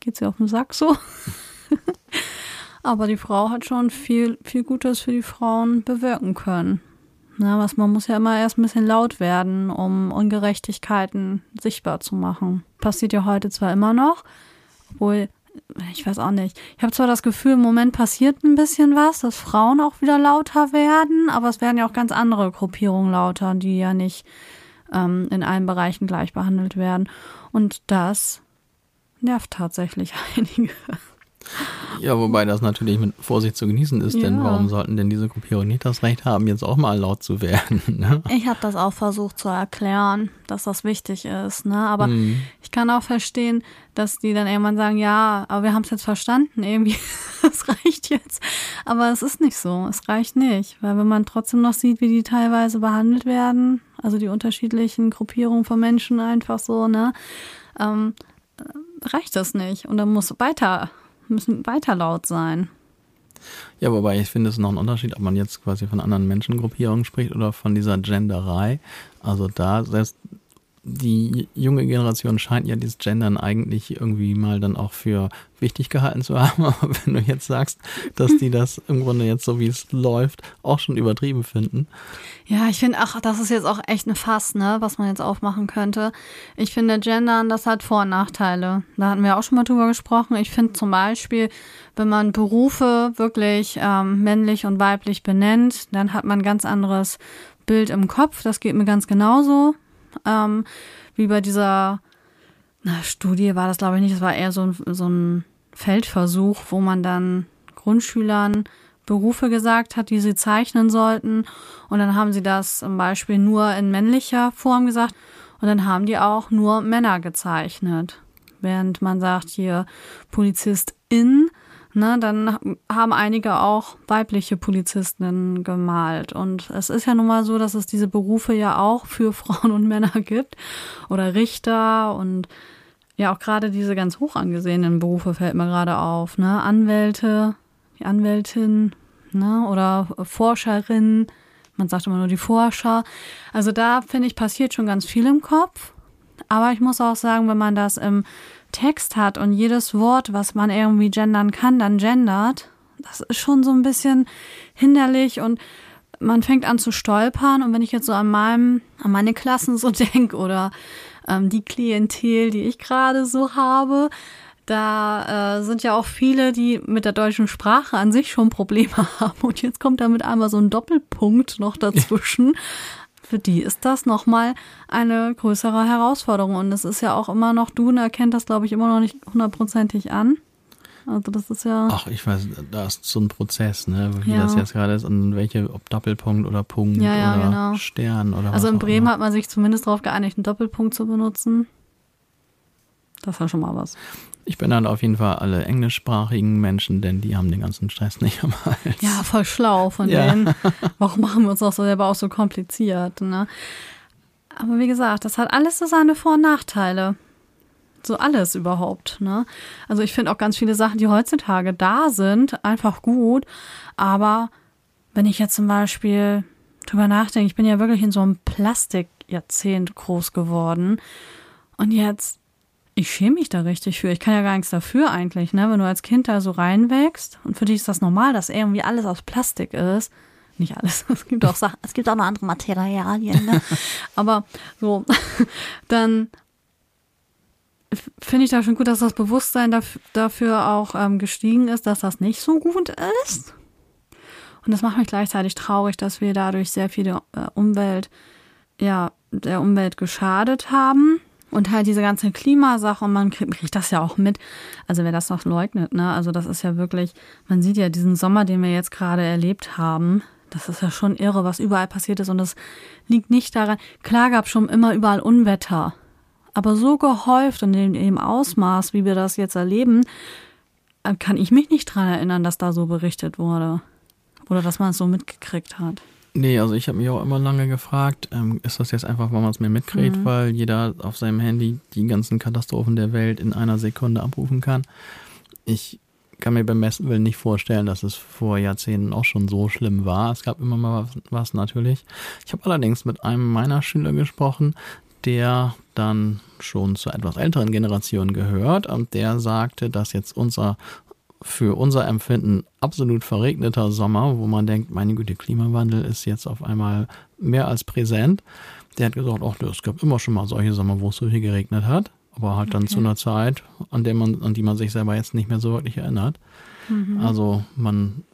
Geht sie auf den Sack so. *laughs* Aber die Frau hat schon viel, viel Gutes für die Frauen bewirken können. Na, was man muss ja immer erst ein bisschen laut werden, um Ungerechtigkeiten sichtbar zu machen. Passiert ja heute zwar immer noch, obwohl ich weiß auch nicht. Ich habe zwar das Gefühl, im Moment passiert ein bisschen was, dass Frauen auch wieder lauter werden, aber es werden ja auch ganz andere Gruppierungen lauter, die ja nicht ähm, in allen Bereichen gleich behandelt werden. Und das nervt tatsächlich *laughs* einige. Ja, wobei das natürlich mit Vorsicht zu genießen ist, ja. denn warum sollten denn diese Gruppierungen nicht das Recht haben, jetzt auch mal laut zu werden? *laughs* Ne? Ich habe das auch versucht zu erklären, dass das wichtig ist, ne? Aber mhm. ich kann auch verstehen, dass die dann irgendwann sagen, ja, aber wir haben es jetzt verstanden, irgendwie, *laughs* das reicht jetzt. Aber es ist nicht so, es reicht nicht, weil wenn man trotzdem noch sieht, wie die teilweise behandelt werden, also die unterschiedlichen Gruppierungen von Menschen einfach so, ne? Ähm, reicht das nicht und dann muss weiter müssen weiter laut sein. Ja, wobei ich finde, es ist noch ein Unterschied, ob man jetzt quasi von anderen Menschengruppierungen spricht oder von dieser Genderei. Also da, selbst die junge Generation scheint ja dieses Gendern eigentlich irgendwie mal dann auch für wichtig gehalten zu haben. *laughs* Aber wenn du jetzt sagst, dass die das im Grunde jetzt so wie es läuft, auch schon übertrieben finden. Ja, ich finde, ach, das ist jetzt auch echt eine Fass, ne, was man jetzt aufmachen könnte. Ich finde, Gendern, das hat Vor- und Nachteile. Da hatten wir auch schon mal drüber gesprochen. Ich finde zum Beispiel, wenn man Berufe wirklich ähm, männlich und weiblich benennt, dann hat man ein ganz anderes Bild im Kopf. Das geht mir ganz genauso ähm, wie bei dieser na, Studie war das, glaube ich, nicht. Das war eher so ein, so ein Feldversuch, wo man dann Grundschülern Berufe gesagt hat, die sie zeichnen sollten. Und dann haben sie das zum Beispiel nur in männlicher Form gesagt. Und dann haben die auch nur Männer gezeichnet. Während man sagt hier Polizistin, ne, dann haben einige auch weibliche Polizistinnen gemalt. Und es ist ja nun mal so, dass es diese Berufe ja auch für *laughs* Frauen und Männer gibt. Oder Richter und ja auch gerade diese ganz hoch angesehenen Berufe fällt mir gerade auf, ne? Anwälte, die Anwältin, ne? Oder Forscherin. Man sagt immer nur die Forscher. Also da finde ich passiert schon ganz viel im Kopf. Aber ich muss auch sagen, wenn man das im Text hat und jedes Wort, was man irgendwie gendern kann, dann gendert, das ist schon so ein bisschen hinderlich und man fängt an zu stolpern. Und wenn ich jetzt so an meinem, an meine Klassen so *laughs* denke oder ähm, die Klientel, die ich gerade so habe, da äh, sind ja auch viele, die mit der deutschen Sprache an sich schon Probleme *laughs* haben. Und jetzt kommt da mit einmal so ein Doppelpunkt noch dazwischen für die ist das nochmal eine größere Herausforderung. Und es ist ja auch immer noch, du erkennt das, glaube ich, immer noch nicht hundertprozentig an. Also das ist ja. Ach, ich weiß, da ist so ein Prozess, ne? Wie ja. das jetzt gerade ist und welche, ob Doppelpunkt oder Punkt ja, ja, oder genau. Stern oder Also in Bremen hat man sich zumindest darauf geeinigt, einen Doppelpunkt zu benutzen. Das war schon mal was. Ich bin dann auf jeden Fall alle englischsprachigen Menschen, denn die haben den ganzen Stress nicht am Hals. Ja, voll schlau von ja. denen. *laughs* Warum machen wir uns auch so selber auch so kompliziert, ne? Aber wie gesagt, das hat alles so seine Vor- und Nachteile. So alles überhaupt, ne? Also ich finde auch ganz viele Sachen, die heutzutage da sind, einfach gut. Aber wenn ich jetzt zum Beispiel drüber nachdenke, ich bin ja wirklich in so einem Plastikjahrzehnt groß geworden. Und jetzt ich schäme mich da richtig für. Ich kann ja gar nichts dafür eigentlich, ne? Wenn du als Kind da so reinwächst und für dich ist das normal, dass irgendwie alles aus Plastik ist. Nicht alles. *laughs* Es gibt auch Sachen, es gibt auch noch andere Materialien, ne? *laughs* Aber so, *laughs* dann finde ich da schon gut, dass das Bewusstsein dafür, auch ähm, gestiegen ist, dass das nicht so gut ist. Und das macht mich gleichzeitig traurig, dass wir dadurch sehr viele äh, Umwelt, ja, der Umwelt geschadet haben. Und halt diese ganze Klimasache und man kriegt das ja auch mit. Also wer das noch leugnet, ne? Also das ist ja wirklich, man sieht ja diesen Sommer, den wir jetzt gerade erlebt haben. Das ist ja schon irre, was überall passiert ist. Und das liegt nicht daran. Klar gab schon immer überall Unwetter. Aber so gehäuft und in dem Ausmaß, wie wir das jetzt erleben, äh, kann ich mich nicht dran erinnern, dass da so berichtet wurde. Oder dass man es so mitgekriegt hat. Nee, also ich habe mich auch immer lange gefragt, ähm, ist das jetzt einfach, weil man es mir mitkriegt, mhm. weil jeder auf seinem Handy die ganzen Katastrophen der Welt in einer Sekunde abrufen kann. Ich kann mir beim besten Willen nicht vorstellen, dass es vor Jahrzehnten auch schon so schlimm war. Es gab immer mal was, was natürlich. Ich habe allerdings mit einem meiner Schüler gesprochen, der dann schon zur etwas älteren Generation gehört und der sagte, dass jetzt unser für unser Empfinden absolut verregneter Sommer, wo man denkt, meine Güte, Klimawandel ist jetzt auf einmal mehr als präsent. Der hat gesagt, ach, es gab immer schon mal solche Sommer, wo es so viel geregnet hat, aber halt dann zu einer Zeit, an der man, an die man sich selber jetzt nicht mehr so wirklich erinnert. Mhm. Also man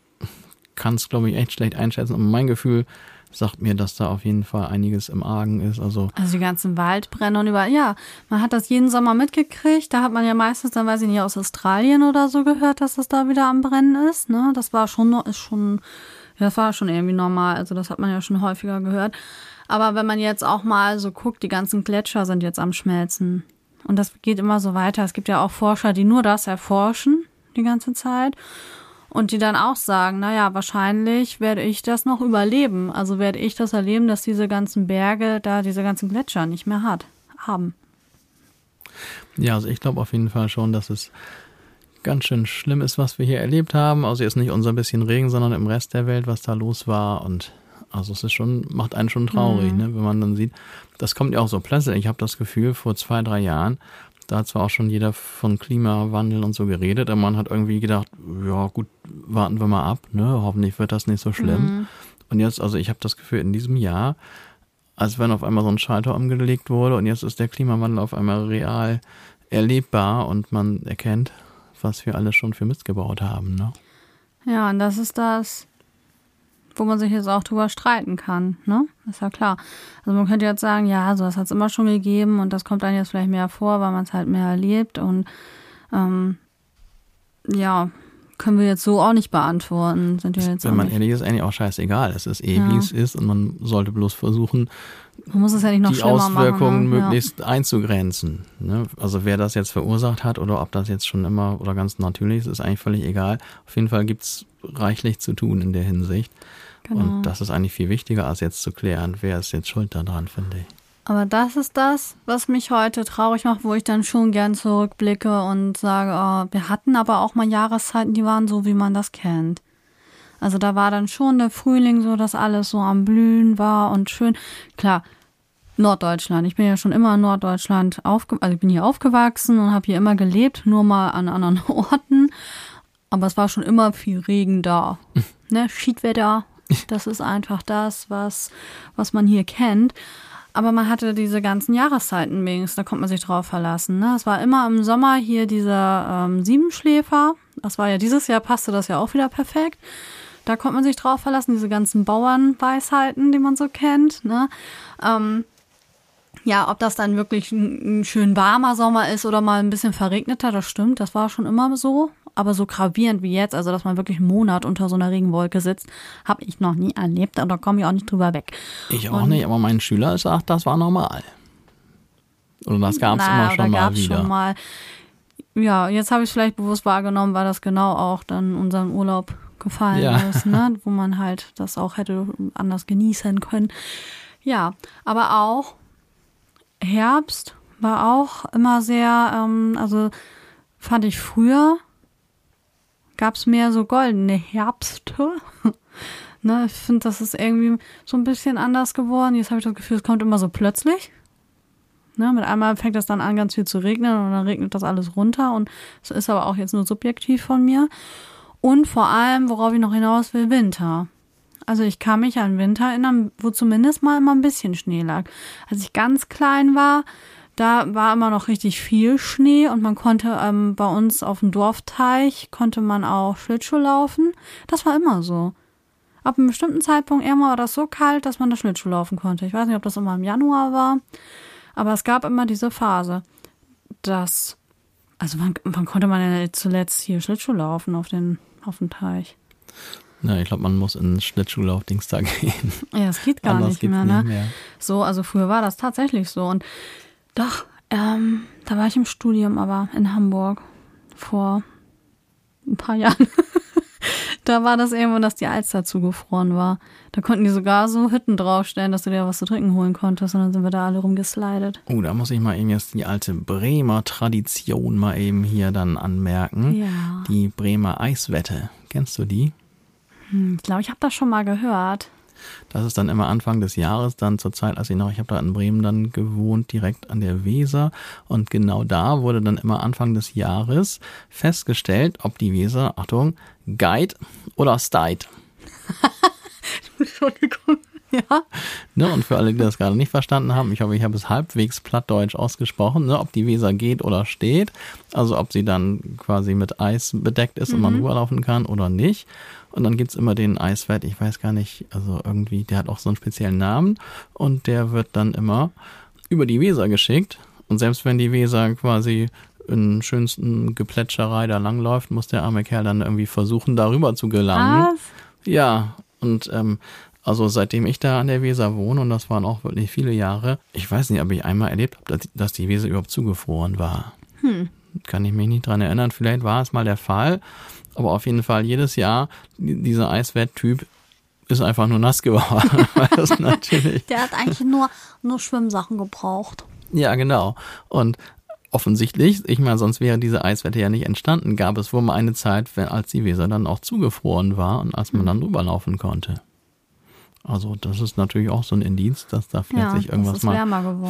kann es, glaube ich, echt schlecht einschätzen. Und mein Gefühl sagt mir, dass da auf jeden Fall einiges im Argen ist. Also, also die ganzen Waldbrände und überall. Ja, man hat das jeden Sommer mitgekriegt. Da hat man ja meistens, dann weiß ich nicht, aus Australien oder so gehört, dass es da wieder am Brennen ist. Ne? Das war schon, ist schon, das war schon irgendwie normal. Also das hat man ja schon häufiger gehört. Aber wenn man jetzt auch mal so guckt, die ganzen Gletscher sind jetzt am Schmelzen. Und das geht immer so weiter. Es gibt ja auch Forscher, die nur das erforschen die ganze Zeit. Und die dann auch sagen, naja, wahrscheinlich werde ich das noch überleben. Also werde ich das erleben, dass diese ganzen Berge da diese ganzen Gletscher nicht mehr hat, haben. Ja, also ich glaube auf jeden Fall schon, dass es ganz schön schlimm ist, was wir hier erlebt haben. Also jetzt nicht unser bisschen Regen, sondern im Rest der Welt, was da los war. Und also es ist schon, macht einen schon traurig, mhm. ne, wenn man dann sieht, das kommt ja auch so plötzlich. Ich habe das Gefühl, vor zwei, drei Jahren da hat zwar auch schon jeder von Klimawandel und so geredet, aber man hat irgendwie gedacht, ja gut, warten wir mal ab, ne? Hoffentlich wird das nicht so schlimm. Mhm. Und jetzt, also ich habe das Gefühl, in diesem Jahr, als wenn auf einmal so ein Schalter umgelegt wurde und jetzt ist der Klimawandel auf einmal real erlebbar und man erkennt, was wir alles schon für Mist gebaut haben, ne? Ja, und das ist das, wo man sich jetzt auch drüber streiten kann, ne? Ist ja klar. Also man könnte jetzt sagen, ja, so das hat es immer schon gegeben und das kommt dann jetzt vielleicht mehr vor, weil man es halt mehr erlebt und ähm, ja, können wir jetzt so auch nicht beantworten. Sind wir jetzt Wenn man ehrlich ist, eigentlich auch scheißegal. Es ist eh, ja. wie es ist und man sollte bloß versuchen, man muss es ja nicht noch die Auswirkungen machen, ne? möglichst ja. einzugrenzen. Ne? Also wer das jetzt verursacht hat oder ob das jetzt schon immer oder ganz natürlich ist, ist eigentlich völlig egal. Auf jeden Fall gibt es reichlich zu tun in der Hinsicht. Genau. Und das ist eigentlich viel wichtiger, als jetzt zu klären, wer ist jetzt schuld daran, finde ich. Aber das ist das, was mich heute traurig macht, wo ich dann schon gern zurückblicke und sage, oh, wir hatten aber auch mal Jahreszeiten, die waren so, wie man das kennt. Also da war dann schon der Frühling so, dass alles so am Blühen war und schön. Klar, Norddeutschland. Ich bin ja schon immer in Norddeutschland aufgewachsen, also ich bin hier aufgewachsen und habe hier immer gelebt, nur mal an anderen *laughs* Orten. Aber es war schon immer viel Regen da. *laughs* ne? Schiedwetter, das ist einfach das, was, was man hier kennt. Aber man hatte diese ganzen Jahreszeiten wenigstens, da konnte man sich drauf verlassen. Ne? Es war immer im Sommer hier dieser ähm, Siebenschläfer. Das war ja dieses Jahr, passte das ja auch wieder perfekt. Da konnte man sich drauf verlassen, diese ganzen Bauernweisheiten, die man so kennt. Ne? Ähm, ja, ob das dann wirklich ein, ein, schön warmer Sommer ist oder mal ein bisschen verregneter, das stimmt. Das war schon immer so aber so gravierend wie jetzt, also dass man wirklich einen Monat unter so einer Regenwolke sitzt, habe ich noch nie erlebt und da komme ich auch nicht drüber weg. Ich auch und, nicht, aber mein Schüler sagt, das war normal. Oder das gab es immer schon mal wieder. Schon mal. Ja, jetzt habe ich es vielleicht bewusst wahrgenommen, weil das genau auch dann unseren Urlaub gefallen ja. ist, ne? *laughs* wo man halt das auch hätte anders genießen können. Ja, aber auch Herbst war auch immer sehr, ähm, also fand ich früher gab es mehr so goldene Herbste. *laughs* ne, ich finde, das ist irgendwie so ein bisschen anders geworden. Jetzt habe ich das Gefühl, es kommt immer so plötzlich. Ne, mit einmal fängt das dann an, ganz viel zu regnen und dann regnet das alles runter. Und es ist aber auch jetzt nur subjektiv von mir. Und vor allem, worauf ich noch hinaus will, Winter. Also ich kann mich an Winter erinnern, wo zumindest mal immer ein bisschen Schnee lag. Als ich ganz klein war, da war immer noch richtig viel Schnee und man konnte ähm, bei uns auf dem Dorfteich konnte man auch Schlittschuh laufen. Das war immer so. Ab einem bestimmten Zeitpunkt irgendwann war das so kalt, dass man da Schlittschuh laufen konnte. Ich weiß nicht, ob das immer im Januar war, aber es gab immer diese Phase, dass also wann, wann konnte man denn zuletzt hier Schlittschuh laufen auf den auf dem Teich? Ja, ich glaube, man muss in Schlittschuhlaufdings da *laughs* gehen. Ja, es geht gar nicht mehr, ne? Nicht mehr. So, also früher war das tatsächlich so und doch, ähm, da war ich im Studium, aber in Hamburg vor ein paar *laughs* Jahren. Da war das irgendwo, dass die Alster zugefroren war. Da konnten die sogar so Hütten draufstellen, dass du dir was zu trinken holen konntest. Und dann sind wir da alle rumgeslidet. Oh, da muss ich mal eben jetzt die alte Bremer Tradition mal eben hier dann anmerken. Ja. Die Bremer Eiswette. Kennst du die? Hm, ich glaube, ich habe das schon mal gehört. Das ist dann immer Anfang des Jahres, dann zur Zeit, als ich noch, ich habe da in Bremen dann gewohnt, direkt an der Weser. Und genau da wurde dann immer Anfang des Jahres festgestellt, ob die Weser, Achtung, Guide oder Steit. Entschuldigung. *laughs* Ja. Ne, und für alle, die das gerade nicht verstanden haben, ich hoffe, ich habe es halbwegs plattdeutsch ausgesprochen, ne, ob die Weser geht oder steht, also ob sie dann quasi mit Eis bedeckt ist mhm. und man mhm. rüberlaufen kann oder nicht. Und dann gibt's immer den Eiswert, ich weiß gar nicht, also irgendwie, der hat auch so einen speziellen Namen und der wird dann immer über die Weser geschickt. Und selbst wenn die Weser quasi in schönsten Geplätscherei da langläuft, muss der arme Kerl dann irgendwie versuchen, darüber zu gelangen. Was? Ja, und ähm, also seitdem ich da an der Weser wohne, und das waren auch wirklich viele Jahre, ich weiß nicht, ob ich einmal erlebt habe, dass, dass die Weser überhaupt zugefroren war. Hm. Kann ich mich nicht dran erinnern. Vielleicht war es mal der Fall. Aber auf jeden Fall jedes Jahr, dieser Eiswetttyp ist einfach nur nass geworden. *laughs* der hat eigentlich nur, nur Schwimmsachen gebraucht. Ja, genau. Und offensichtlich, ich meine, sonst wäre diese Eiswette ja nicht entstanden, gab es wohl mal eine Zeit, als die Weser dann auch zugefroren war und als man dann drüber laufen konnte. Also das ist natürlich auch so ein Indiz, dass da vielleicht ja, sich irgendwas mal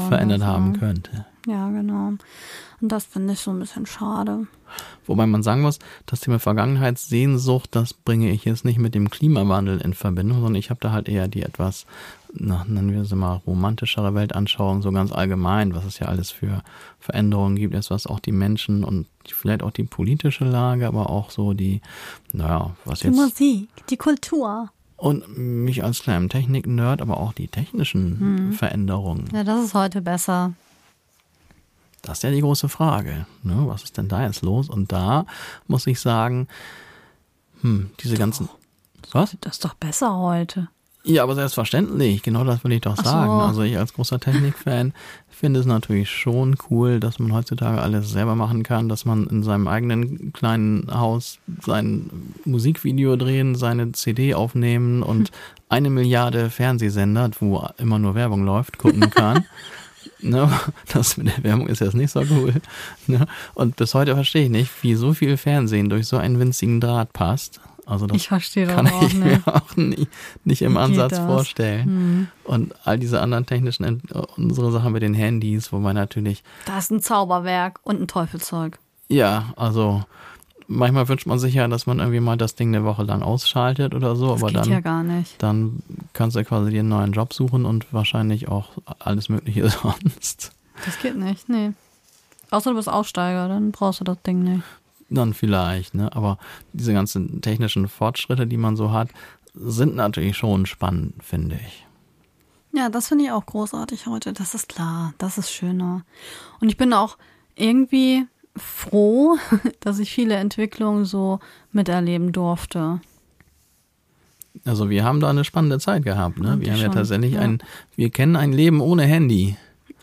verändert haben könnte. Ja, genau. Und das finde ich so ein bisschen schade. Wobei man sagen muss, das Thema Vergangenheitssehnsucht, das bringe ich jetzt nicht mit dem Klimawandel in Verbindung, sondern ich habe da halt eher die etwas, na, nennen wir es mal, romantischere Weltanschauung, so ganz allgemein, was es ja alles für Veränderungen gibt, jetzt was auch die Menschen und vielleicht auch die politische Lage, aber auch so die, naja, was jetzt. Die Musik, die Kultur. Und mich als kleinen Technik-Nerd, aber auch die technischen hm. Veränderungen. Ja, das ist heute besser. Das ist ja die große Frage. Ne? Was ist denn da jetzt los? Und da muss ich sagen, hm, diese doch. ganzen. Was? Das ist doch besser heute. Ja, aber selbstverständlich, genau das will ich doch sagen. So. Also ich als großer Technikfan *laughs* finde es natürlich schon cool, dass man heutzutage alles selber machen kann, dass man in seinem eigenen kleinen Haus sein Musikvideo drehen, seine CD aufnehmen und *laughs* eine Milliarde Fernsehsender, wo immer nur Werbung läuft, gucken kann. *laughs* Ne? *laughs* Das mit der Werbung ist jetzt nicht so cool. Ne? Und bis heute verstehe ich nicht, wie so viel Fernsehen durch so einen winzigen Draht passt. Also das ich verstehe kann auch ich mir *laughs* auch nicht, nicht im Ansatz vorstellen. Hm. Und all diese anderen technischen, unsere Sachen mit den Handys, wo man natürlich. Das ist ein Zauberwerk und ein Teufelzeug. Ja, also manchmal wünscht man sich ja, dass man irgendwie mal das Ding eine Woche lang ausschaltet oder so, das aber geht dann, ja gar nicht. dann kannst du quasi dir einen neuen Job suchen und wahrscheinlich auch alles Mögliche *laughs* sonst. Das geht nicht, nee. Außer du bist Aussteiger, dann brauchst du das Ding nicht. Dann vielleicht, ne? Aber diese ganzen technischen Fortschritte, die man so hat, sind natürlich schon spannend, finde ich. Ja, das finde ich auch großartig heute. Das ist klar. Das ist schöner. Und ich bin auch irgendwie froh, *laughs* dass ich viele Entwicklungen so miterleben durfte. Also wir haben da eine spannende Zeit gehabt, ne? wir haben ja tatsächlich ja. ein, wir kennen ein Leben ohne Handy.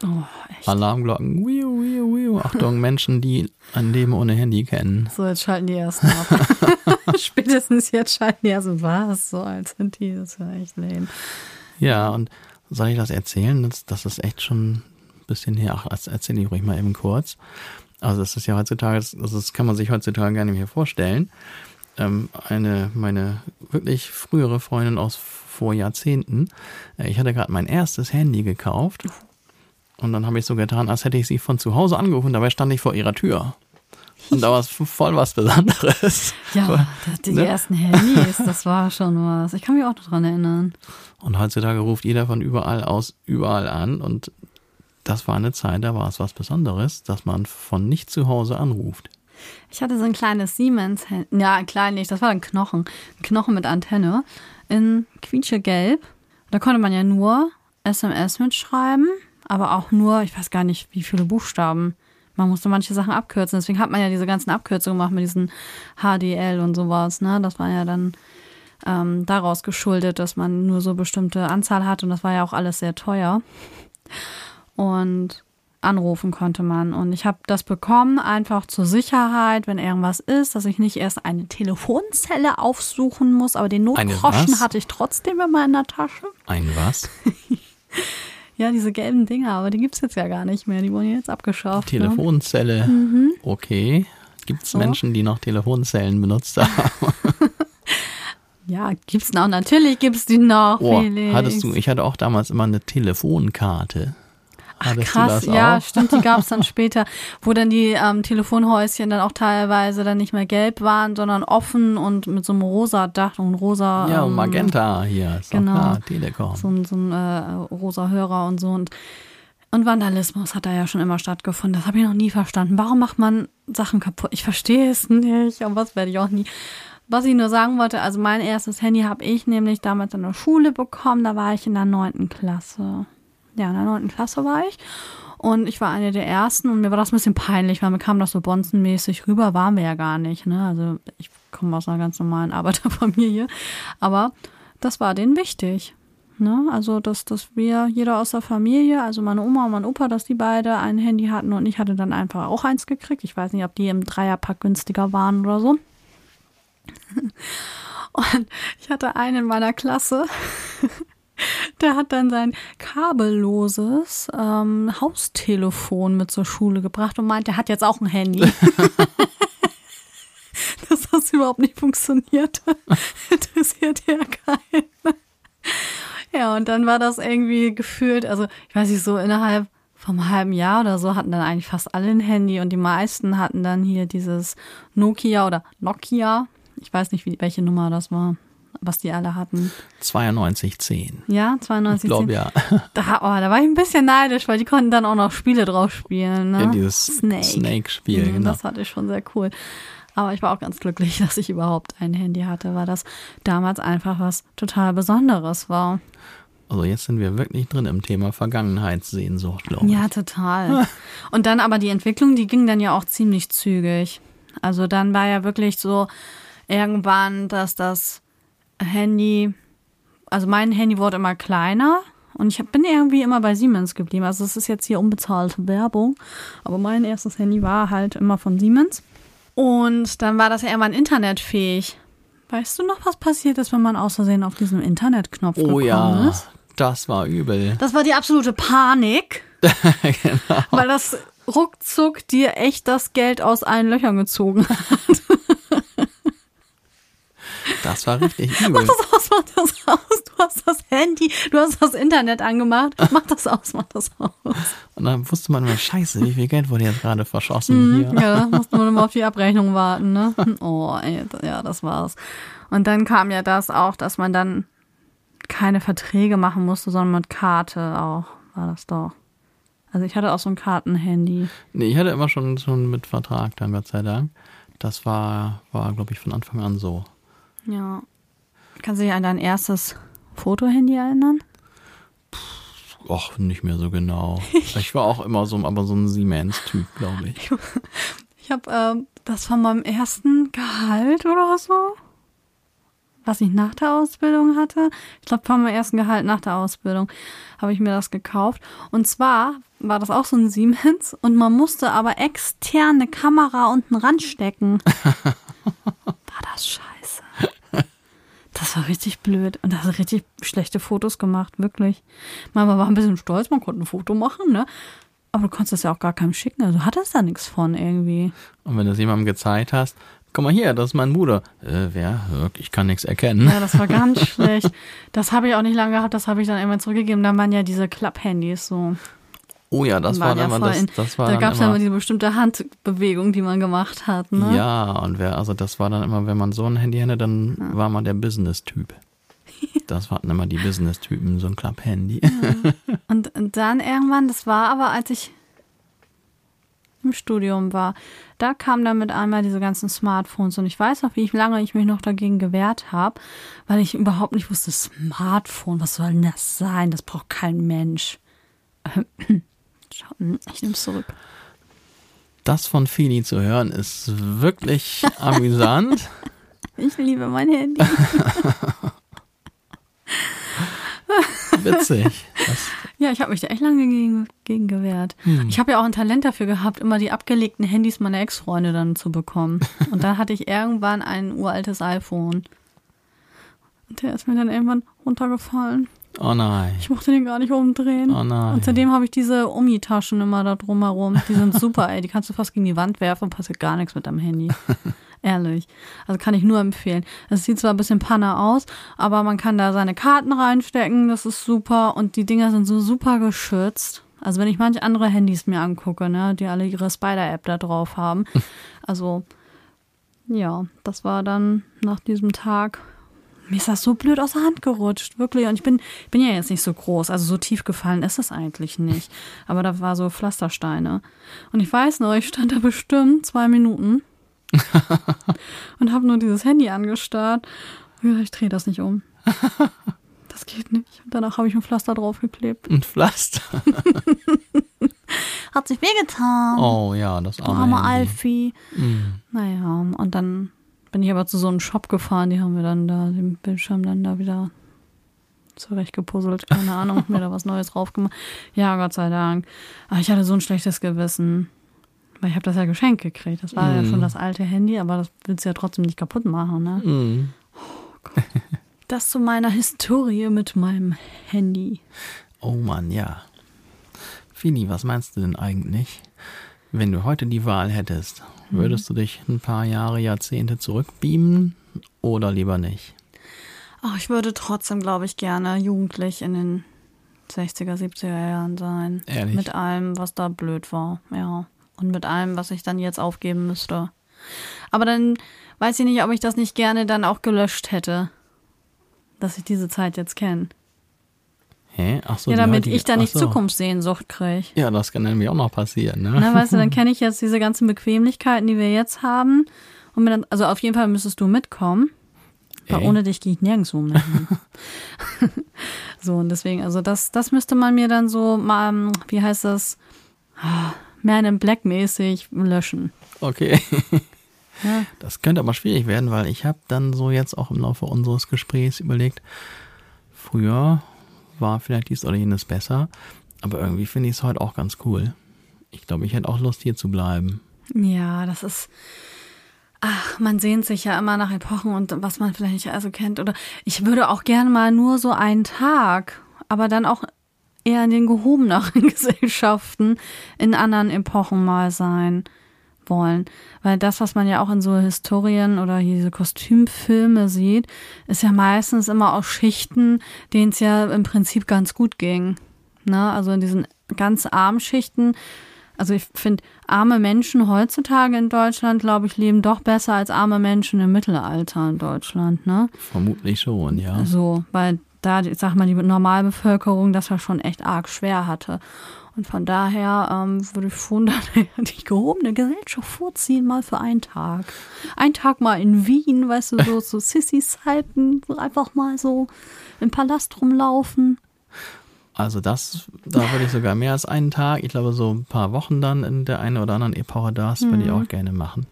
Oh, echt? Alarmglocken. Wiu, wiu, wiu. Achtung, *laughs* Menschen, die ein Leben ohne Handy kennen. So, jetzt schalten die erst ab. *laughs* Spätestens jetzt schalten die erst was, so als sind die, das wäre echt lame. Ja, und soll ich das erzählen? Das, das ist echt schon ein bisschen her. Ach, erzähle ich ruhig mal eben kurz. Also das ist ja heutzutage, also das kann man sich heutzutage gar nicht mehr vorstellen. Ähm, eine, meine wirklich frühere Freundin aus vor Jahrzehnten, äh, ich hatte gerade mein erstes Handy gekauft und dann habe ich so getan, als hätte ich sie von zu Hause angerufen, dabei stand ich vor ihrer Tür. Und da war es *laughs* voll was Besonderes. Ja, die ne? ersten Handys, das war schon was. Ich kann mich auch noch dran erinnern. Und heutzutage ruft jeder von überall aus überall an und das war eine Zeit, da war es was Besonderes, dass man von nicht zu Hause anruft. Ich hatte so ein kleines Siemens, ja, klein nicht, das war ein Knochen, ein Knochen mit Antenne in quietschegelb. Da konnte man ja nur SMS mitschreiben, aber auch nur, ich weiß gar nicht, wie viele Buchstaben. Man musste manche Sachen abkürzen. Deswegen hat man ja diese ganzen Abkürzungen gemacht mit diesen HDL und sowas. Ne? Das war ja dann ähm, daraus geschuldet, dass man nur so bestimmte Anzahl hat und das war ja auch alles sehr teuer und anrufen konnte man. Und ich habe das bekommen, einfach zur Sicherheit, wenn irgendwas ist, dass ich nicht erst eine Telefonzelle aufsuchen muss, aber den Notgroschen hatte ich trotzdem immer in der Tasche. Ein was? *laughs* ja, diese gelben Dinger, aber die gibt es jetzt ja gar nicht mehr. Die wurden jetzt abgeschafft. Ne? Telefonzelle. Ne? Mhm. Okay. Gibt es so. Menschen, die noch Telefonzellen benutzt haben? *laughs* Ja, gibt's noch. Natürlich gibt's die noch, Oh, Felix. hattest du, ich hatte auch damals immer eine Telefonkarte. Hattest Krass, ja, auch? stimmt, die gab's dann *laughs* später, wo dann die ähm, Telefonhäuschen dann auch teilweise dann nicht mehr gelb waren, sondern offen und mit so einem rosa Dach und rosa. Ja, ähm, Magenta hier, ist genau. klar, Telekom. So ein, so ein äh, rosa Hörer und so. Und, und Vandalismus hat da ja schon immer stattgefunden. Das habe ich noch nie verstanden. Warum macht man Sachen kaputt? Ich verstehe es *laughs* nicht, und was werde ich auch nie. Was ich nur sagen wollte, also mein erstes Handy habe ich nämlich damals in der Schule bekommen. Da war ich in der neunten Klasse. Ja, in der neunten Klasse war ich. Und ich war eine der ersten und mir war das ein bisschen peinlich, weil mir kam das so bonzenmäßig rüber, waren wir ja gar nicht. Ne? Also ich komme aus einer ganz normalen *laughs* Arbeiterfamilie. Aber das war denen wichtig. Ne? Also, dass, dass wir, jeder aus der Familie, also meine Oma und mein Opa, dass die beide ein Handy hatten und ich hatte dann einfach auch eins gekriegt. Ich weiß nicht, ob die im Dreierpack günstiger waren oder so. *laughs* Und ich hatte einen in meiner Klasse, *laughs* *laughs* der hat dann sein kabelloses ähm, Haustelefon mit zur Schule gebracht und meint, er hat jetzt auch ein Handy. Dass *laughs* das überhaupt nicht funktioniert, interessiert ja keinen. Ja, und dann war das irgendwie gefühlt, also ich weiß nicht, so innerhalb vom halben Jahr oder so hatten dann eigentlich fast alle ein Handy und die meisten hatten dann hier dieses Nokia oder Nokia. Ich weiß nicht, wie, welche Nummer das war, was die alle hatten. 9210. Ja, Ich 92. glaube ja. *laughs* Da, oh, da war ich ein bisschen neidisch, weil die konnten dann auch noch Spiele drauf spielen. Ne? ja dieses Snake. Snake-Spiel, Mhm, genau. Das hatte ich schon sehr cool. Aber ich war auch ganz glücklich, *laughs* dass ich überhaupt ein Handy hatte, weil das damals einfach was total Besonderes war. Also jetzt sind wir wirklich drin im Thema Vergangenheitssehnsucht, glaube ich. Ja, total. *laughs* Und dann aber die Entwicklung, die ging dann ja auch ziemlich zügig. Also dann war ja wirklich so irgendwann, dass das Handy, also mein Handy wurde immer kleiner und ich bin irgendwie immer bei Siemens geblieben. Also es ist jetzt hier unbezahlte Werbung, aber mein erstes Handy war halt immer von Siemens. Und dann war das ja irgendwann internetfähig. Weißt du noch, was passiert ist, wenn man aus Versehen auf diesen Internetknopf Oh gekommen ja, ist? das war übel. Das war die absolute Panik. *laughs* genau. Weil das ruckzuck dir echt das Geld aus allen Löchern gezogen hat. Das war richtig übel. *laughs* Mach das aus, mach das aus. Du hast das Handy, du hast das Internet angemacht. Mach das aus, mach das aus. Und dann wusste man immer, scheiße, wie viel Geld wurde jetzt gerade verschossen hier. Ja, da musste man immer auf die Abrechnung warten, ne? Oh, ey, ja, das war's. Und dann kam ja das auch, dass man dann keine Verträge machen musste, sondern mit Karte auch, war das doch. Also ich hatte auch so ein Kartenhandy. Nee, ich hatte immer schon, schon mit Vertrag dann, Gott sei Dank. Das war, war glaube ich, von Anfang an so. Ja. Kannst du dich an dein erstes Fotohandy erinnern? Och, nicht mehr so genau. *laughs* Ich war auch immer so, aber so ein Siemens-Typ, glaube ich. Ich habe ähm, das von meinem ersten Gehalt oder so, was ich nach der Ausbildung hatte. Ich glaube, von meinem ersten Gehalt nach der Ausbildung habe ich mir das gekauft. Und zwar war das auch so ein Siemens und man musste aber extern eine Kamera unten ranstecken. *laughs* War das scheiße. Das war richtig blöd. Und da hat richtig schlechte Fotos gemacht, wirklich. Man war ein bisschen stolz, man konnte ein Foto machen, ne? Aber du konntest das ja auch gar keinem schicken. Also du hattest da nichts von irgendwie. Und wenn du es jemandem gezeigt hast, guck mal hier, das ist mein Bruder. Äh, wer? Ich kann nichts erkennen. Ja, das war ganz *laughs* schlecht. Das habe ich auch nicht lange gehabt, das habe ich dann irgendwann zurückgegeben. Da waren ja diese Klapphandys so. Oh ja, das war dann ja das, das war da gab es ja immer, diese bestimmte Handbewegung, die man gemacht hat. Ne? Ja, und wer, also das war dann immer, wenn man so ein Handy hatte, dann war man der Business-Typ. *laughs* Das waren immer die Business-Typen, so ein Klapp-Handy. Und, und dann irgendwann, das war aber, als ich im Studium war, da kamen dann mit einmal diese ganzen Smartphones und ich weiß noch, wie lange ich mich noch dagegen gewehrt habe, weil ich überhaupt nicht wusste, Smartphone, was soll denn das sein? Das braucht kein Mensch. Hm, Ich nehme es zurück. Das von Fili zu hören ist wirklich *laughs* amüsant. Ich liebe mein Handy. *laughs* Witzig. Das, Ja, ich habe mich da echt lange gegen, gegen gewehrt. Ich habe ja auch ein Talent dafür gehabt, immer die abgelegten Handys meiner Ex-Freunde dann zu bekommen. Und dann hatte ich irgendwann ein uraltes iPhone. Und der ist mir dann irgendwann runtergefallen. Oh nein. Ich mochte den gar nicht umdrehen. Oh nein. Und seitdem habe ich diese Umi-Taschen immer da drumherum. Die sind super, ey. Die kannst du fast gegen die Wand werfen und passiert gar nichts mit deinem Handy. *laughs* Ehrlich. Also kann ich nur empfehlen. Es sieht zwar ein bisschen Panne aus, aber man kann da seine Karten reinstecken. Das ist super. Und die Dinger sind so super geschützt. Also wenn ich manche andere Handys mir angucke, ne, die alle ihre Spider-App da drauf haben. *laughs* Also, ja, das war dann nach diesem Tag. Mir ist das so blöd aus der Hand gerutscht, wirklich. Und ich bin, bin ja jetzt nicht so groß, also so tief gefallen ist es eigentlich nicht. *laughs* Aber da war so Pflastersteine. Und ich weiß noch, ich stand da bestimmt zwei Minuten *laughs* und habe nur dieses Handy angestarrt. Ja, ich drehe das nicht um. *laughs* Das geht nicht. Und danach habe ich ein Pflaster draufgeklebt. Ein Pflaster. Hat sich wehgetan. Oh ja, das arme, Arme. Alfie. Mm. Naja, und dann bin ich aber zu so einem Shop gefahren, die haben mir dann da den Bildschirm dann da wieder zurechtgepuzzelt. Keine *laughs* Ahnung, mir da was Neues drauf gemacht. Ja, Gott sei Dank. Aber ich hatte so ein schlechtes Gewissen. Weil ich habe das ja geschenkt gekriegt. Das war ja Mhm. schon das alte Handy, aber das willst du ja trotzdem nicht kaputt machen, ne? Mm. Das zu meiner Historie mit meinem Handy. Oh Mann, ja. Fini, was meinst du denn eigentlich? Wenn du heute die Wahl hättest, würdest du dich ein paar Jahre, Jahrzehnte zurückbeamen oder lieber nicht? Ach, ich würde trotzdem, glaube ich, gerne jugendlich in den 60er, 70er Jahren sein. Ehrlich? Mit allem, was da blöd war, ja. Und mit allem, was ich dann jetzt aufgeben müsste. Aber dann weiß ich nicht, ob ich das nicht gerne dann auch gelöscht hätte. Dass ich diese Zeit jetzt kenne. Hä? Ach so, Ja, damit heutige- ich da nicht so. Zukunftssehnsucht kriege. Ja, das kann nämlich auch noch passieren, ne? Na, weißt du, dann *laughs* kenne ich jetzt diese ganzen Bequemlichkeiten, die wir jetzt haben. Und dann, also auf jeden Fall müsstest du mitkommen. Weil Ey. ohne dich gehe ich nirgendwo mehr *laughs* hin. so, und deswegen, also das, das müsste man mir dann so mal, ähm, wie heißt das, Ah, Man in Black mäßig löschen. Okay. *laughs* Ja. Das könnte aber schwierig werden, weil ich habe dann so jetzt auch im Laufe unseres Gesprächs überlegt, früher war vielleicht dies oder jenes besser, aber irgendwie finde ich es heute auch ganz cool. Ich glaube, ich hätte auch Lust, hier zu bleiben. Ja, das ist. Ach, man sehnt sich ja immer nach Epochen und was man vielleicht nicht also kennt. Oder ich würde auch gerne mal nur so einen Tag, aber dann auch eher in den gehobeneren *laughs* Gesellschaften in anderen Epochen mal sein wollen. Weil das, was man ja auch in so Historien oder diese Kostümfilme sieht, ist ja meistens immer aus Schichten, denen es ja im Prinzip ganz gut ging. Ne? Also in diesen ganz armen Schichten. Also ich finde, arme Menschen heutzutage in Deutschland, glaube ich, leben doch besser als arme Menschen im Mittelalter in Deutschland, ne? Vermutlich schon, ja. So, weil da, ich sag mal, die Normalbevölkerung das ja schon echt arg schwer hatte. Und von daher ähm, würde ich schon *laughs* dann die gehobene Gesellschaft vorziehen, mal für einen Tag. Ein Tag mal in Wien, weißt du, so, *laughs* so Sissys halten, so einfach mal so im Palast rumlaufen. Also das, da würde ich sogar mehr als einen Tag, ich glaube so ein paar Wochen dann in der einen oder anderen Epoche, das würde ich auch gerne machen.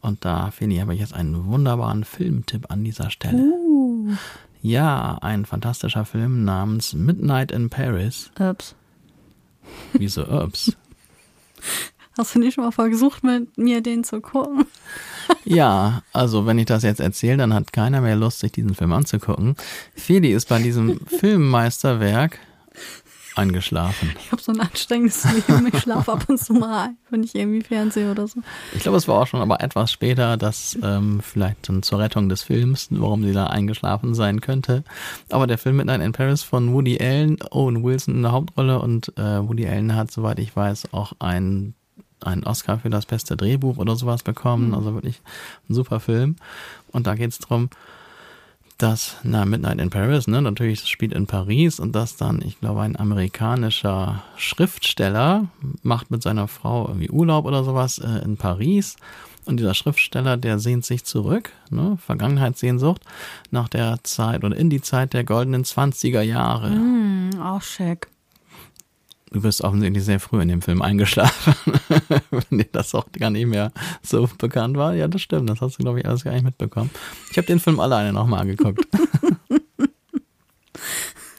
Und da finde ich, habe ich jetzt einen wunderbaren Filmtipp an dieser Stelle. Uh. Ja, ein fantastischer Film namens Midnight in Paris. Ups. Wieso Ups? Hast du nicht schon mal versucht, mit mir den zu gucken? *laughs* Ja, also wenn ich das jetzt erzähle, dann hat keiner mehr Lust, sich diesen Film anzugucken. Feli ist bei diesem *laughs* Filmmeisterwerk eingeschlafen. Ich habe so ein anstrengendes *laughs* Leben. Ich schlafe ab und zu mal ein, wenn ich irgendwie Fernsehen oder so. Ich glaube, es war auch schon aber etwas später, dass ähm, vielleicht dann zur Rettung des Films, warum sie da eingeschlafen sein könnte. Aber der Film Midnight in Paris von Woody Allen, Owen Wilson in der Hauptrolle und äh, Woody Allen hat, soweit ich weiß, auch einen einen Oscar für das beste Drehbuch oder sowas bekommen. Also wirklich ein super Film. Und da geht's drum, dass, na, Midnight in Paris, ne, natürlich das spielt in Paris und dass dann, ich glaube, ein amerikanischer Schriftsteller macht mit seiner Frau irgendwie Urlaub oder sowas äh, in Paris. Und dieser Schriftsteller, der sehnt sich zurück, ne, Vergangenheitssehnsucht, nach der Zeit oder in die Zeit der goldenen 20er Jahre. Hm, auch schick. Du bist offensichtlich sehr früh in dem Film eingeschlafen, *laughs* wenn dir das auch gar nicht mehr so bekannt war. Ja, das stimmt, das hast du, glaube ich, alles gar nicht mitbekommen. Ich habe den Film alleine nochmal geguckt. *laughs*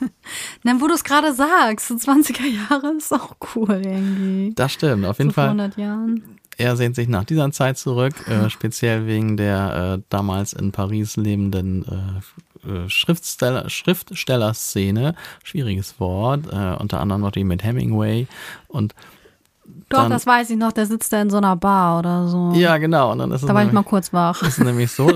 *laughs* Na, wo du es gerade sagst, so 20er Jahre ist auch cool irgendwie. Das stimmt, auf jeden so Fall. 100 Jahren. Er sehnt sich nach dieser Zeit zurück, äh, speziell wegen der äh, damals in Paris lebenden äh, äh, Schriftsteller, Schriftstellerszene. Schwieriges Wort, äh, unter anderem natürlich mit Hemingway. Und Doch, dann, das weiß ich noch, der sitzt da in so einer Bar oder so. Ja, genau. Und dann ist es Da war ich nämlich- mal kurz wach. ist nämlich so,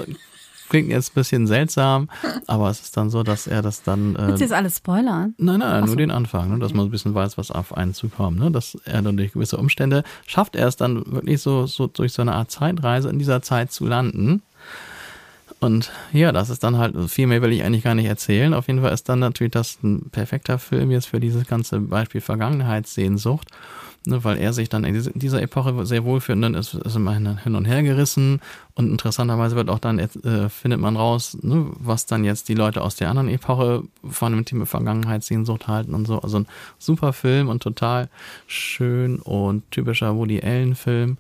klingt jetzt ein bisschen seltsam, aber es ist dann so, dass er das dann. Äh, Willst du jetzt alles spoilern? Nein, nein, Ach nur so. den Anfang, ne, dass man ein bisschen weiß, was auf einen zukommt. Ne, dass er dann durch gewisse Umstände schafft er es dann wirklich so, so durch so eine Art Zeitreise in dieser Zeit zu landen. Und ja, das ist dann halt, viel mehr will ich eigentlich gar nicht erzählen. Auf jeden Fall ist dann natürlich das ein perfekter Film jetzt für dieses ganze Beispiel Vergangenheitssehnsucht. Ne, weil er sich dann in diese- in dieser Epoche sehr wohlfühlt und dann ist, ist immer hin hin und her gerissen und interessanterweise wird auch dann, äh, findet man raus, ne, was dann jetzt die Leute aus der anderen Epoche von dem Thema Vergangenheitssehnsucht halten und so. Also ein super Film und total schön und typischer Woody Allen Film.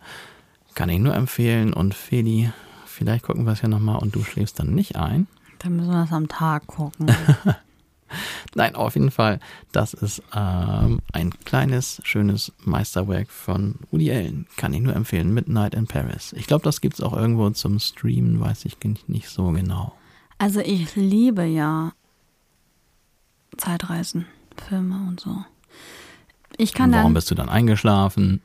Kann ich nur empfehlen und Feli, vielleicht gucken wir es ja nochmal und du schläfst dann nicht ein. Dann müssen wir das am Tag gucken. *laughs* Nein, auf jeden Fall. Das ist ähm, ein kleines, schönes Meisterwerk von Woody Allen. Kann ich nur empfehlen. Midnight in Paris. Ich glaube, das gibt es auch irgendwo zum Streamen, weiß ich nicht so genau. Also ich liebe ja Zeitreisen, Filme und so. Ich kann Warum dann. bist du dann eingeschlafen?